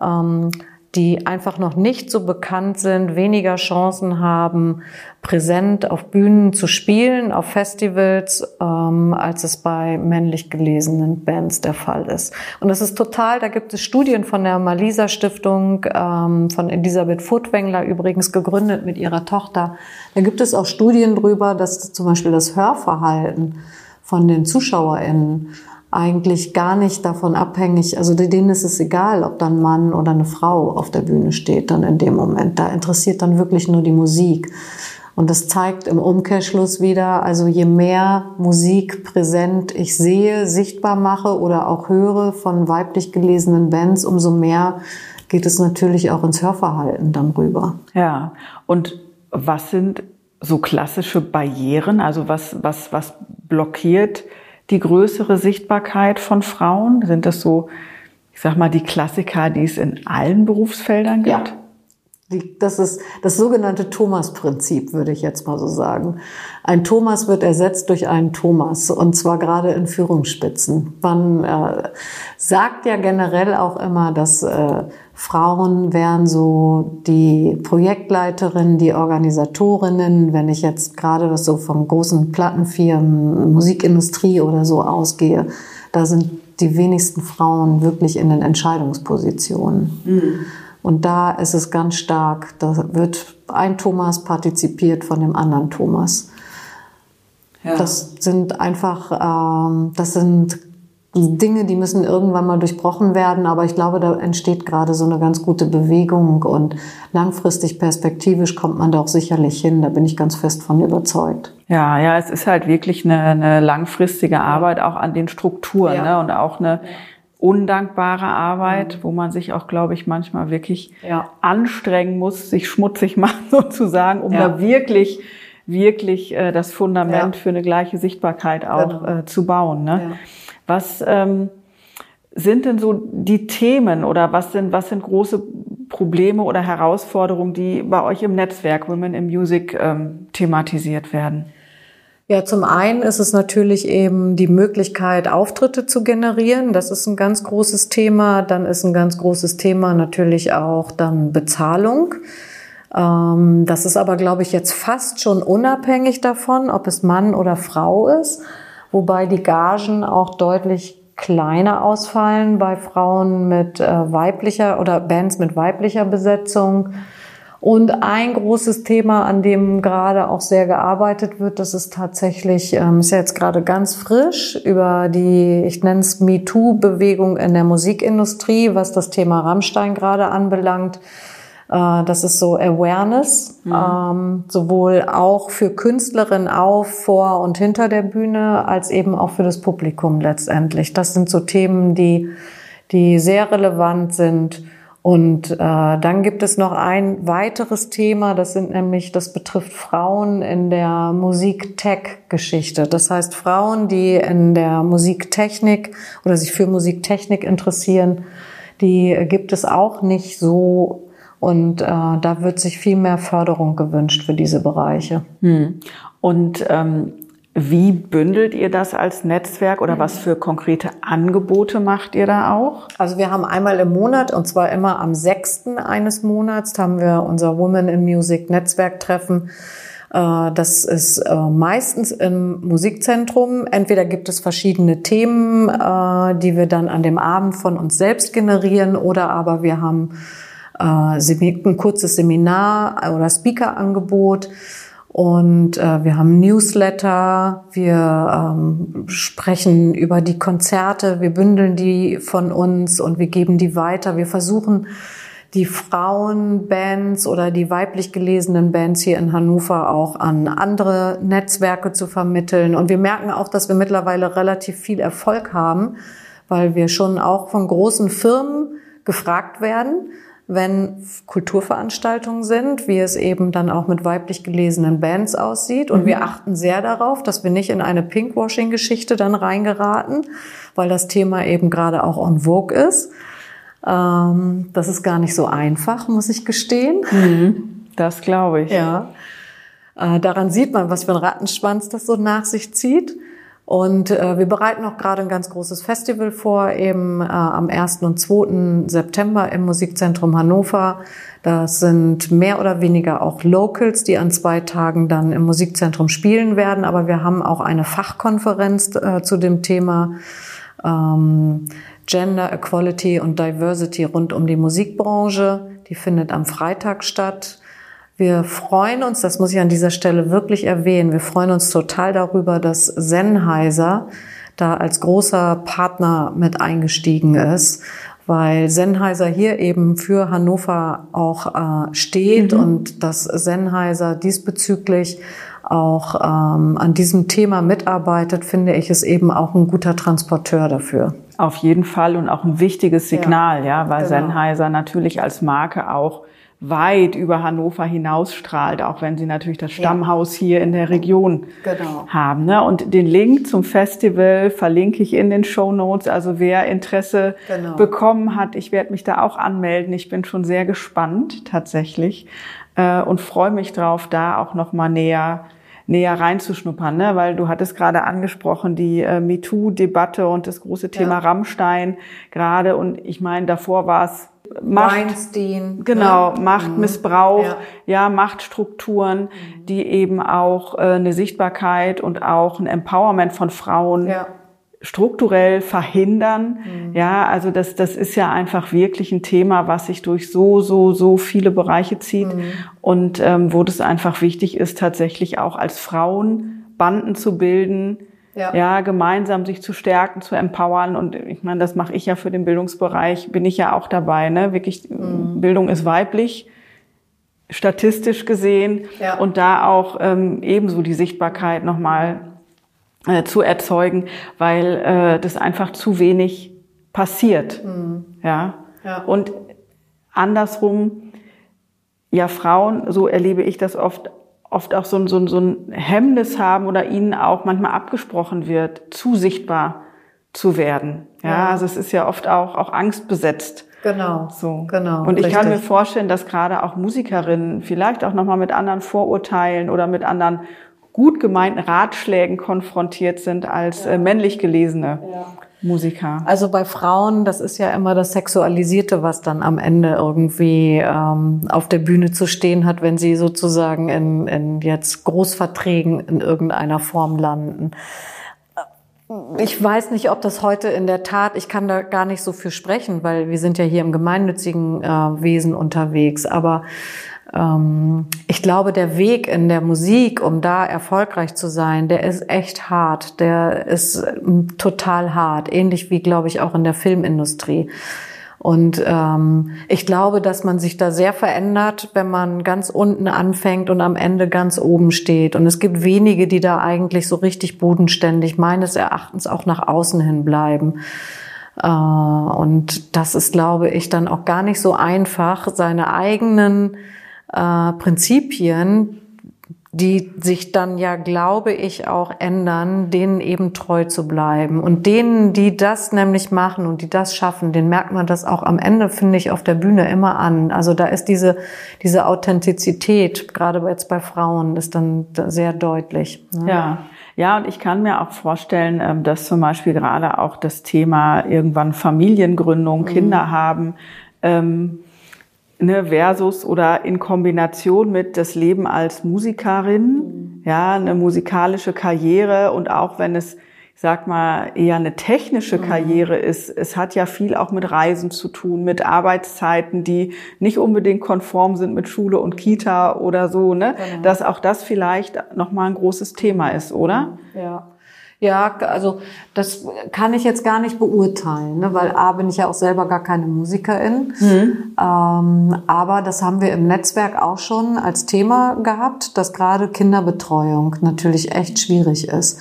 ähm, die einfach noch nicht so bekannt sind, weniger Chancen haben, präsent auf Bühnen zu spielen, auf Festivals, ähm, als es bei männlich gelesenen Bands der Fall ist. Und das ist total, da gibt es Studien von der Malisa Stiftung, ähm, von Elisabeth Furtwängler übrigens gegründet mit ihrer Tochter. Da gibt es auch Studien drüber, dass zum Beispiel das Hörverhalten von den ZuschauerInnen eigentlich gar nicht davon abhängig, also denen ist es egal, ob dann ein Mann oder eine Frau auf der Bühne steht dann in dem Moment. Da interessiert dann wirklich nur die Musik. Und das zeigt im Umkehrschluss wieder, also je mehr Musik präsent ich sehe, sichtbar mache oder auch höre von weiblich gelesenen Bands, umso mehr geht es natürlich auch ins Hörverhalten dann rüber. Ja, und was sind so klassische Barrieren? Also was, was, was blockiert die größere Sichtbarkeit von Frauen? Sind das so, ich sag mal, die Klassiker, die es in allen Berufsfeldern gibt? Ja. Das ist das sogenannte Thomas-Prinzip, würde ich jetzt mal so sagen. Ein Thomas wird ersetzt durch einen Thomas und zwar gerade in Führungsspitzen. Man äh, sagt ja generell auch immer, dass äh, Frauen wären so die Projektleiterinnen, die Organisatorinnen. Wenn ich jetzt gerade was so von großen Plattenfirmen, Musikindustrie oder so ausgehe, da sind die wenigsten Frauen wirklich in den Entscheidungspositionen. Mhm. Und da ist es ganz stark, da wird ein Thomas partizipiert von dem anderen Thomas. Ja. Das sind einfach, ähm, das sind Dinge, die müssen irgendwann mal durchbrochen werden, aber ich glaube, da entsteht gerade so eine ganz gute Bewegung und langfristig perspektivisch kommt man da auch sicherlich hin, da bin ich ganz fest von überzeugt. Ja, ja, es ist halt wirklich eine, eine langfristige Arbeit auch an den Strukturen ja. ne? und auch eine undankbare Arbeit, mhm. wo man sich auch, glaube ich, manchmal wirklich ja. anstrengen muss, sich schmutzig [laughs] machen sozusagen, um ja. da wirklich, wirklich äh, das Fundament ja. für eine gleiche Sichtbarkeit auch genau. äh, zu bauen. Ne? Was ähm, sind denn so die Themen oder was sind, was sind große Probleme oder Herausforderungen, die bei euch im Netzwerk Women in Music ähm, thematisiert werden? Ja, zum einen ist es natürlich eben die Möglichkeit, Auftritte zu generieren. Das ist ein ganz großes Thema. Dann ist ein ganz großes Thema natürlich auch dann Bezahlung. Ähm, das ist aber, glaube ich, jetzt fast schon unabhängig davon, ob es Mann oder Frau ist. Wobei die Gagen auch deutlich kleiner ausfallen bei Frauen mit äh, weiblicher oder Bands mit weiblicher Besetzung. Und ein großes Thema, an dem gerade auch sehr gearbeitet wird, das ist tatsächlich, ähm, ist ja jetzt gerade ganz frisch über die, ich nenne es MeToo-Bewegung in der Musikindustrie, was das Thema Rammstein gerade anbelangt. Äh, das ist so Awareness, mhm. ähm, sowohl auch für Künstlerinnen auf, vor und hinter der Bühne, als eben auch für das Publikum letztendlich. Das sind so Themen, die, die sehr relevant sind und äh, dann gibt es noch ein weiteres Thema, das sind nämlich, das betrifft Frauen in der Musik-Tech-Geschichte. Das heißt Frauen, die in der Musiktechnik oder sich für Musiktechnik interessieren, die gibt es auch nicht so und äh, da wird sich viel mehr Förderung gewünscht für diese Bereiche. Hm. Und ähm, wie bündelt ihr das als Netzwerk oder was für konkrete Angebote macht ihr da auch? Also wir haben einmal im Monat und zwar immer am 6. eines Monats haben wir unser Women in Music Netzwerktreffen. Äh, das ist äh, meistens im Musikzentrum. Entweder gibt es verschiedene Themen, äh, die wir dann an dem Abend von uns selbst generieren oder aber wir haben ein kurzes Seminar oder Speaker-Angebot. Und äh, wir haben Newsletter, wir ähm, sprechen über die Konzerte, wir bündeln die von uns und wir geben die weiter. Wir versuchen die Frauenbands oder die weiblich gelesenen Bands hier in Hannover auch an andere Netzwerke zu vermitteln. Und wir merken auch, dass wir mittlerweile relativ viel Erfolg haben, weil wir schon auch von großen Firmen gefragt werden, wenn Kulturveranstaltungen sind, wie es eben dann auch mit weiblich gelesenen Bands aussieht. Und mhm. wir achten sehr darauf, dass wir nicht in eine Pinkwashing-Geschichte dann reingeraten, weil das Thema eben gerade auch on vogue ist. Ähm, das ist gar nicht so einfach, muss ich gestehen. Mhm. Das glaube ich. Ja. Äh, daran sieht man, was für ein Rattenschwanz das so nach sich zieht. Und äh, wir bereiten auch gerade ein ganz großes Festival vor, eben äh, am 1. und 2. September im Musikzentrum Hannover. Das sind mehr oder weniger auch Locals, die an zwei Tagen dann im Musikzentrum spielen werden. Aber wir haben auch eine Fachkonferenz äh, zu dem Thema ähm, Gender Equality und Diversity rund um die Musikbranche. Die findet am Freitag statt. Wir freuen uns, das muss ich an dieser Stelle wirklich erwähnen, wir freuen uns total darüber, dass Sennheiser da als großer Partner mit eingestiegen ist, weil Sennheiser hier eben für Hannover auch äh, steht mhm. und dass Sennheiser diesbezüglich auch ähm, an diesem Thema mitarbeitet, finde ich, ist eben auch ein guter Transporteur dafür. Auf jeden Fall und auch ein wichtiges Signal, ja, ja weil genau. Sennheiser natürlich als Marke auch weit über Hannover hinausstrahlt, auch wenn sie natürlich das Stammhaus hier in der Region genau. haben. Ne? Und den Link zum Festival verlinke ich in den Show Notes. Also wer Interesse genau. bekommen hat, ich werde mich da auch anmelden. Ich bin schon sehr gespannt tatsächlich äh, und freue mich drauf, da auch noch mal näher näher reinzuschnuppern, ne? weil du hattest gerade angesprochen die äh, MeToo-Debatte und das große Thema ja. Rammstein gerade und ich meine, davor war es Macht, Weinstein. Genau, ne? Machtmissbrauch, ja. ja, Machtstrukturen, mhm. die eben auch äh, eine Sichtbarkeit und auch ein Empowerment von Frauen ja. strukturell verhindern. Mhm. Ja, also das, das ist ja einfach wirklich ein Thema, was sich durch so, so, so viele Bereiche zieht mhm. und ähm, wo das einfach wichtig ist, tatsächlich auch als Frauen Banden zu bilden, ja. ja, gemeinsam sich zu stärken, zu empowern. Und ich meine, das mache ich ja für den Bildungsbereich, bin ich ja auch dabei. Ne? Wirklich, mhm. Bildung ist weiblich, statistisch gesehen. Ja. Und da auch ähm, ebenso die Sichtbarkeit nochmal äh, zu erzeugen, weil äh, das einfach zu wenig passiert. Mhm. Ja? ja. Und andersrum, ja, Frauen, so erlebe ich das oft, oft auch so ein, so, ein, so ein Hemmnis haben oder ihnen auch manchmal abgesprochen wird, zu sichtbar zu werden. Ja, ja. also es ist ja oft auch, auch Angst besetzt. Genau. So. Genau. Und ich richtig. kann mir vorstellen, dass gerade auch Musikerinnen vielleicht auch nochmal mit anderen Vorurteilen oder mit anderen gut gemeinten Ratschlägen konfrontiert sind als ja. äh, männlich gelesene. Ja. Musiker? Also bei Frauen, das ist ja immer das Sexualisierte, was dann am Ende irgendwie ähm, auf der Bühne zu stehen hat, wenn sie sozusagen in, in jetzt Großverträgen in irgendeiner Form landen. Ich weiß nicht, ob das heute in der Tat, ich kann da gar nicht so viel sprechen, weil wir sind ja hier im gemeinnützigen äh, Wesen unterwegs, aber ich glaube, der Weg in der Musik, um da erfolgreich zu sein, der ist echt hart. Der ist ähm, total hart. Ähnlich wie, glaube ich, auch in der Filmindustrie. Und ähm, ich glaube, dass man sich da sehr verändert, wenn man ganz unten anfängt und am Ende ganz oben steht. Und es gibt wenige, die da eigentlich so richtig bodenständig meines Erachtens auch nach außen hin bleiben. Äh, und das ist, glaube ich, dann auch gar nicht so einfach, seine eigenen äh, Prinzipien, die sich dann ja, glaube ich, auch ändern, denen eben treu zu bleiben. Und denen, die das nämlich machen und die das schaffen, den merkt man das auch am Ende, finde ich, auf der Bühne immer an. Also da ist diese, diese Authentizität, gerade jetzt bei Frauen, ist dann sehr deutlich. Ne? Ja. Ja, und ich kann mir auch vorstellen, ähm, dass zum Beispiel gerade auch das Thema irgendwann Familiengründung, Kinder mhm. haben, ähm, ne, versus oder in Kombination mit das Leben als Musikerin, mhm. ja, eine musikalische Karriere und auch wenn es, ich sag mal, eher eine technische mhm. Karriere ist. Es hat ja viel auch mit Reisen zu tun, mit Arbeitszeiten, die nicht unbedingt konform sind mit Schule und Kita oder so, ne? Genau. Dass auch das vielleicht nochmal ein großes Thema ist, oder? Ja. Ja, also das kann ich jetzt gar nicht beurteilen, ne, weil A bin ich ja auch selber gar keine Musikerin. Mhm. Ähm, aber das haben wir im Netzwerk auch schon als Thema gehabt, dass gerade Kinderbetreuung natürlich echt schwierig ist.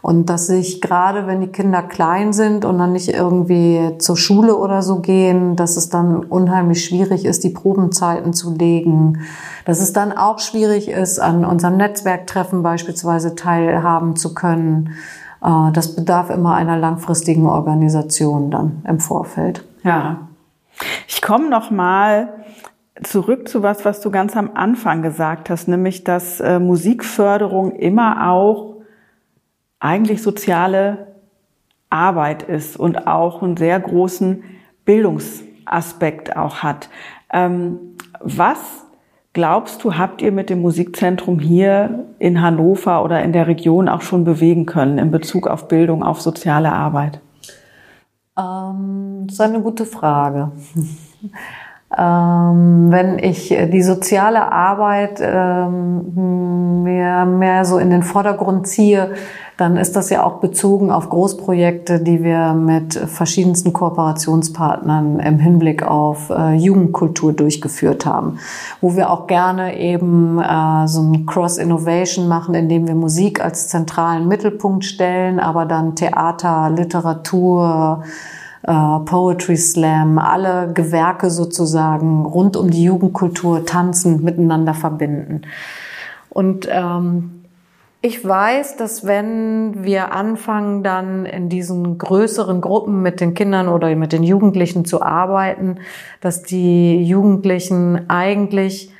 Und dass sich gerade, wenn die Kinder klein sind und dann nicht irgendwie zur Schule oder so gehen, dass es dann unheimlich schwierig ist, die Probenzeiten zu legen. Dass es dann auch schwierig ist, an unserem Netzwerktreffen beispielsweise teilhaben zu können. Äh, das bedarf immer einer langfristigen Organisation dann im Vorfeld. Ja. Ich komme noch mal zurück zu was, was du ganz am Anfang gesagt hast, nämlich dass äh, Musikförderung immer auch eigentlich soziale Arbeit ist und auch einen sehr großen Bildungsaspekt auch hat. Ähm, was glaubst du, habt ihr mit dem Musikzentrum hier in Hannover oder in der Region auch schon bewegen können in Bezug auf Bildung, auf soziale Arbeit? Ähm, das ist eine gute Frage. [laughs] Ähm, wenn ich die soziale Arbeit ähm, mehr, mehr so in den Vordergrund ziehe, dann ist das ja auch bezogen auf Großprojekte, die wir mit verschiedensten Kooperationspartnern im Hinblick auf äh, Jugendkultur durchgeführt haben, wo wir auch gerne eben äh, so ein Cross-Innovation machen, indem wir Musik als zentralen Mittelpunkt stellen, aber dann Theater, Literatur, äh, Poetry Slam, alle Gewerke sozusagen rund um die Jugendkultur tanzen, miteinander verbinden. Und ähm, ich weiß, dass wenn wir anfangen, dann in diesen größeren Gruppen mit den Kindern oder mit den Jugendlichen zu arbeiten, dass die Jugendlichen eigentlich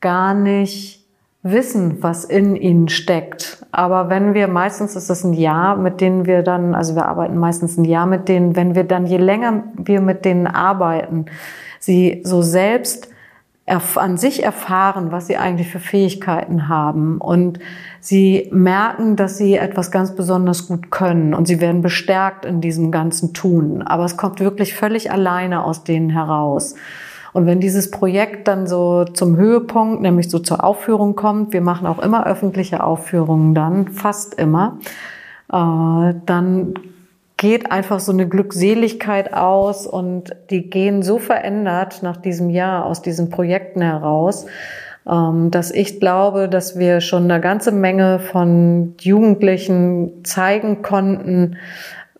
gar nicht wissen, was in ihnen steckt. Aber wenn wir, meistens ist das ein Jahr, mit denen wir dann, also wir arbeiten meistens ein Jahr mit denen, wenn wir dann, je länger wir mit denen arbeiten, sie so selbst an sich erfahren, was sie eigentlich für Fähigkeiten haben und sie merken, dass sie etwas ganz besonders gut können und sie werden bestärkt in diesem ganzen Tun. Aber es kommt wirklich völlig alleine aus denen heraus. Und wenn dieses Projekt dann so zum Höhepunkt, nämlich so zur Aufführung kommt, wir machen auch immer öffentliche Aufführungen dann, fast immer, äh, dann geht einfach so eine Glückseligkeit aus und die gehen so verändert nach diesem Jahr aus diesen Projekten heraus, dass ich glaube, dass wir schon eine ganze Menge von Jugendlichen zeigen konnten,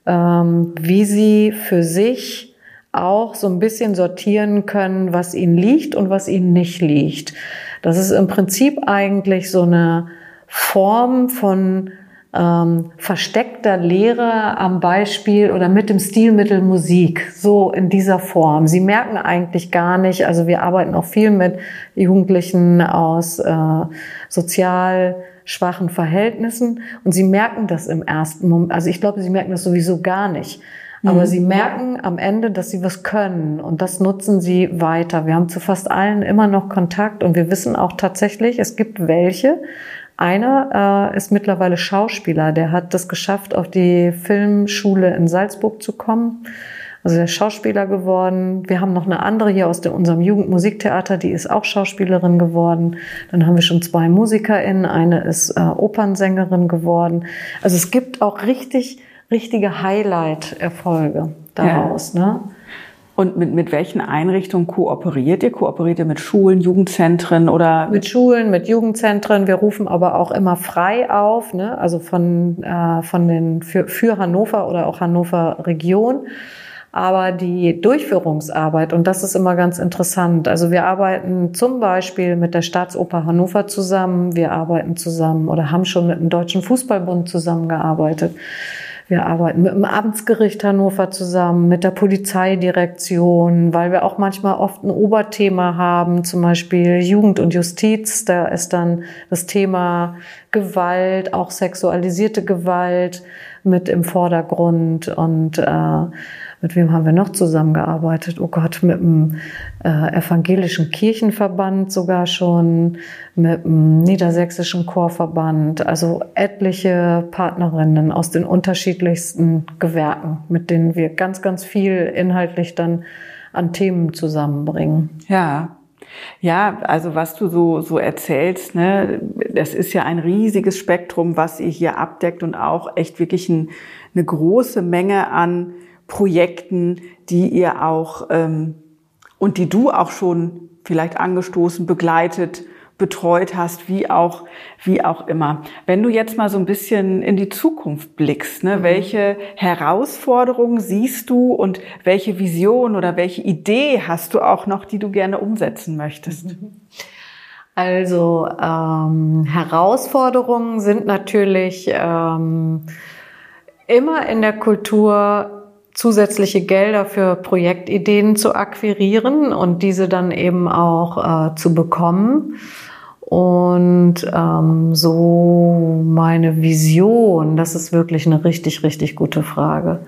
ähm, wie sie für sich auch so ein bisschen sortieren können, was ihnen liegt und was ihnen nicht liegt. Das ist im Prinzip eigentlich so eine Form von ähm, versteckter Lehre am Beispiel oder mit dem Stilmittel Musik, so in dieser Form. Sie merken eigentlich gar nicht, also wir arbeiten auch viel mit Jugendlichen aus äh, sozial schwachen Verhältnissen und sie merken das im ersten Moment, also ich glaube, sie merken das sowieso gar nicht. Aber mhm. sie merken am Ende, dass sie was können und das nutzen sie weiter. Wir haben zu fast allen immer noch Kontakt und wir wissen auch tatsächlich, es gibt welche, einer äh, ist mittlerweile Schauspieler, der hat das geschafft, auf die Filmschule in Salzburg zu kommen. Also der ist Schauspieler geworden. Wir haben noch eine andere hier aus dem, unserem Jugendmusiktheater, die ist auch Schauspielerin geworden. Dann haben wir schon zwei MusikerInnen, eine ist äh, Opernsängerin geworden. Also es gibt auch richtig, richtige Highlight-Erfolge daraus. Ja. Ne? Und mit, mit welchen Einrichtungen kooperiert ihr? Kooperiert ihr mit Schulen, Jugendzentren oder? Mit Schulen, mit Jugendzentren. Wir rufen aber auch immer frei auf, ne? also von, äh, von den, für, für Hannover oder auch Hannover Region. Aber die Durchführungsarbeit, und das ist immer ganz interessant. Also wir arbeiten zum Beispiel mit der Staatsoper Hannover zusammen. Wir arbeiten zusammen oder haben schon mit dem Deutschen Fußballbund zusammengearbeitet. Wir arbeiten mit dem Amtsgericht Hannover zusammen, mit der Polizeidirektion, weil wir auch manchmal oft ein Oberthema haben, zum Beispiel Jugend und Justiz. Da ist dann das Thema Gewalt, auch sexualisierte Gewalt mit im Vordergrund und äh, mit wem haben wir noch zusammengearbeitet? Oh Gott, mit dem äh, evangelischen Kirchenverband sogar schon, mit dem niedersächsischen Chorverband, also etliche Partnerinnen aus den unterschiedlichsten Gewerken, mit denen wir ganz, ganz viel inhaltlich dann an Themen zusammenbringen. Ja, ja, also was du so, so erzählst, ne, das ist ja ein riesiges Spektrum, was ihr hier abdeckt und auch echt wirklich ein, eine große Menge an Projekten, die ihr auch ähm, und die du auch schon vielleicht angestoßen, begleitet, betreut hast, wie auch, wie auch immer. Wenn du jetzt mal so ein bisschen in die Zukunft blickst, ne, mhm. welche Herausforderungen siehst du und welche Vision oder welche Idee hast du auch noch, die du gerne umsetzen möchtest? Also ähm, Herausforderungen sind natürlich ähm, immer in der Kultur zusätzliche Gelder für Projektideen zu akquirieren und diese dann eben auch äh, zu bekommen. Und ähm, so meine Vision, das ist wirklich eine richtig, richtig gute Frage.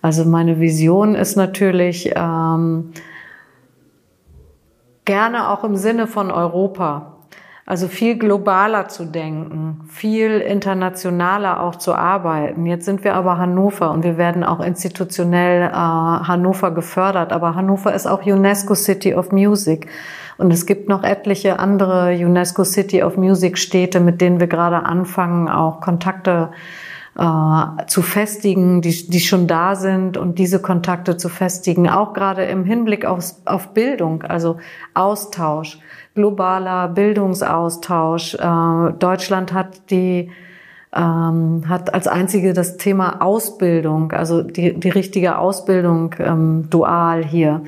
Also meine Vision ist natürlich ähm, gerne auch im Sinne von Europa. Also viel globaler zu denken, viel internationaler auch zu arbeiten. Jetzt sind wir aber Hannover und wir werden auch institutionell äh, Hannover gefördert. Aber Hannover ist auch UNESCO City of Music. Und es gibt noch etliche andere UNESCO City of Music Städte, mit denen wir gerade anfangen, auch Kontakte äh, zu festigen, die, die schon da sind und diese Kontakte zu festigen, auch gerade im Hinblick auf, auf Bildung, also Austausch globaler Bildungsaustausch. Äh, Deutschland hat die ähm, hat als einzige das Thema Ausbildung, also die, die richtige Ausbildung ähm, dual hier.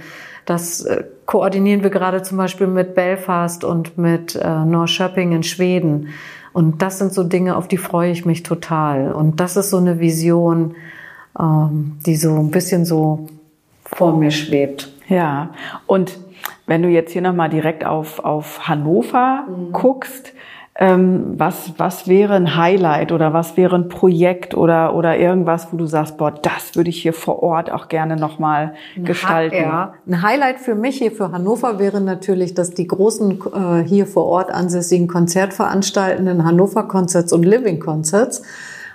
Das äh, koordinieren wir gerade zum Beispiel mit Belfast und mit äh, Norrköping in Schweden. Und das sind so Dinge, auf die freue ich mich total. Und das ist so eine Vision, ähm, die so ein bisschen so vor mir schwebt. Ja, und wenn du jetzt hier nochmal direkt auf, auf Hannover mhm. guckst, ähm, was, was wäre ein Highlight oder was wäre ein Projekt oder, oder irgendwas, wo du sagst, boah, das würde ich hier vor Ort auch gerne nochmal gestalten? Ja, ein Highlight für mich hier für Hannover wäre natürlich, dass die großen äh, hier vor Ort ansässigen Konzertveranstaltenden Hannover Concerts und Living Concerts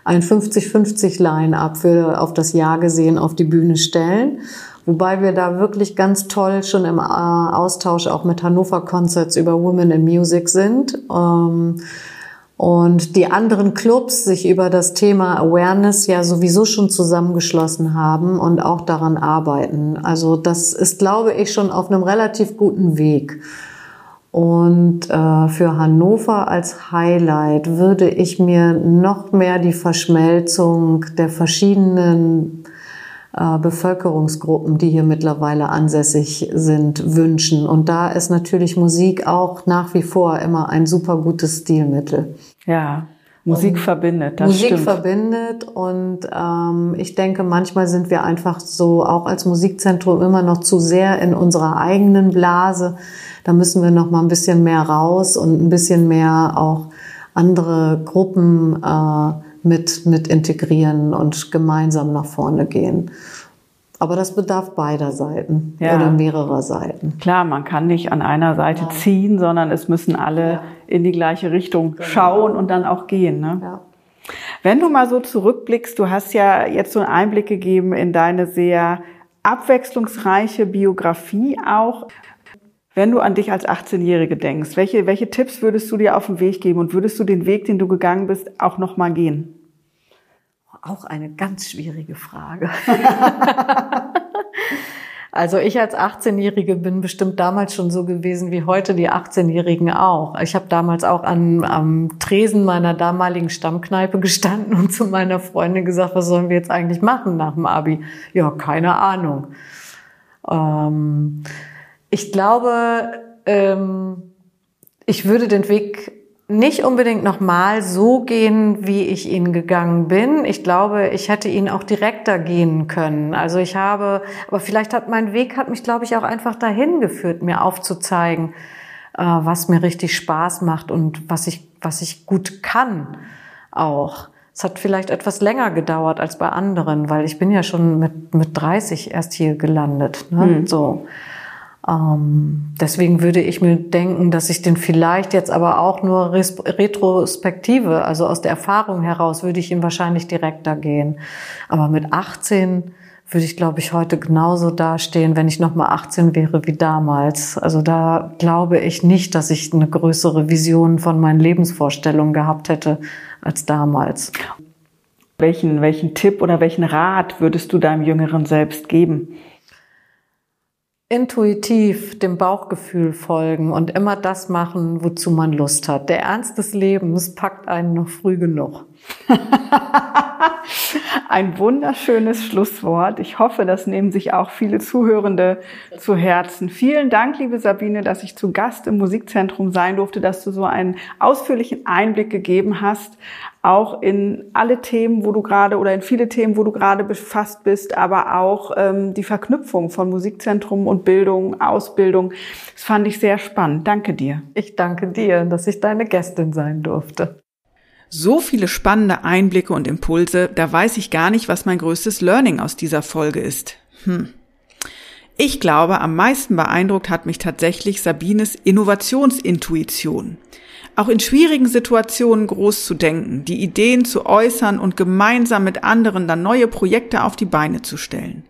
ein 50-50 Line-up für auf das Jahr gesehen auf die Bühne stellen Wobei wir da wirklich ganz toll schon im äh, Austausch auch mit Hannover Concerts über Women in Music sind. Ähm, und die anderen Clubs sich über das Thema Awareness ja sowieso schon zusammengeschlossen haben und auch daran arbeiten. Also das ist, glaube ich, schon auf einem relativ guten Weg. Und äh, für Hannover als Highlight würde ich mir noch mehr die Verschmelzung der verschiedenen äh, Bevölkerungsgruppen, die hier mittlerweile ansässig sind, wünschen. Und da ist natürlich Musik auch nach wie vor immer ein super gutes Stilmittel. Ja, Musik verbindet, das Musik stimmt. verbindet und ähm, ich denke, manchmal sind wir einfach so auch als Musikzentrum immer noch zu sehr in unserer eigenen Blase. Da müssen wir noch mal ein bisschen mehr raus und ein bisschen mehr auch andere Gruppen äh, mit, mit integrieren und gemeinsam nach vorne gehen. Aber das bedarf beider Seiten ja. oder mehrerer Seiten. Klar, man kann nicht an einer Seite ja. ziehen, sondern es müssen alle ja. in die gleiche Richtung genau. schauen und dann auch gehen. Ne? Wenn du mal so zurückblickst, du hast ja jetzt so einen Einblick gegeben in deine sehr abwechslungsreiche Biografie auch. Wenn du an dich als 18-Jährige denkst, welche, welche Tipps würdest du dir auf den Weg geben und würdest du den Weg, den du gegangen bist, auch nochmal gehen? Auch eine ganz schwierige Frage. [laughs] also ich als 18-Jährige bin bestimmt damals schon so gewesen wie heute die 18-Jährigen auch. Ich habe damals auch an, am Tresen meiner damaligen Stammkneipe gestanden und zu meiner Freundin gesagt, was sollen wir jetzt eigentlich machen nach dem Abi? Ja, keine Ahnung. Ähm, ich glaube, ähm, ich würde den Weg nicht unbedingt nochmal so gehen, wie ich ihn gegangen bin. Ich glaube, ich hätte ihn auch direkter gehen können. Also ich habe, aber vielleicht hat mein Weg hat mich, glaube ich, auch einfach dahin geführt, mir aufzuzeigen, äh, was mir richtig Spaß macht und was ich, was ich gut kann auch. Es hat vielleicht etwas länger gedauert als bei anderen, weil ich bin ja schon mit, mit 30 erst hier gelandet. Ne? Mhm. So. Ähm, deswegen würde ich mir denken, dass ich den vielleicht jetzt aber auch nur retrospektive, also aus der Erfahrung heraus, würde ich ihn wahrscheinlich direkter gehen. Aber mit 18 würde ich, glaube ich, heute genauso dastehen, wenn ich noch mal 18 wäre wie damals. Also da glaube ich nicht, dass ich eine größere Vision von meinen Lebensvorstellungen gehabt hätte als damals. Welchen, welchen Tipp oder welchen Rat würdest du deinem jüngeren Selbst geben? Intuitiv dem Bauchgefühl folgen und immer das machen, wozu man Lust hat. Der Ernst des Lebens packt einen noch früh genug. [laughs] Ein wunderschönes Schlusswort. Ich hoffe, das nehmen sich auch viele Zuhörende zu Herzen. Vielen Dank, liebe Sabine, dass ich zu Gast im Musikzentrum sein durfte, dass du so einen ausführlichen Einblick gegeben hast, auch in alle Themen, wo du gerade oder in viele Themen, wo du gerade befasst bist, aber auch ähm, die Verknüpfung von Musikzentrum und Bildung, Ausbildung. Das fand ich sehr spannend. Danke dir. Ich danke dir, dass ich deine Gästin sein durfte. So viele spannende Einblicke und Impulse, da weiß ich gar nicht, was mein größtes Learning aus dieser Folge ist. Hm. Ich glaube, am meisten beeindruckt hat mich tatsächlich Sabines Innovationsintuition. Auch in schwierigen Situationen groß zu denken, die Ideen zu äußern und gemeinsam mit anderen dann neue Projekte auf die Beine zu stellen.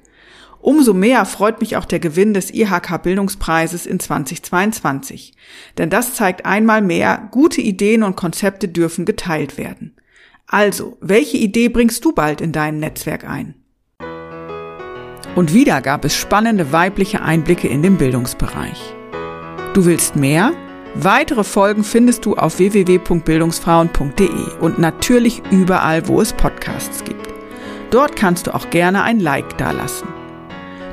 Umso mehr freut mich auch der Gewinn des IHK Bildungspreises in 2022. Denn das zeigt einmal mehr, gute Ideen und Konzepte dürfen geteilt werden. Also, welche Idee bringst du bald in dein Netzwerk ein? Und wieder gab es spannende weibliche Einblicke in den Bildungsbereich. Du willst mehr? Weitere Folgen findest du auf www.bildungsfrauen.de und natürlich überall, wo es Podcasts gibt. Dort kannst du auch gerne ein Like dalassen.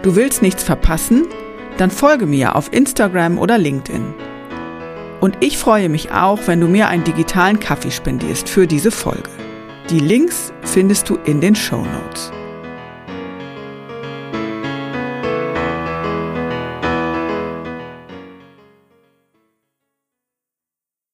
Du willst nichts verpassen? Dann folge mir auf Instagram oder LinkedIn. Und ich freue mich auch, wenn du mir einen digitalen Kaffee spendierst für diese Folge. Die Links findest du in den Show Notes.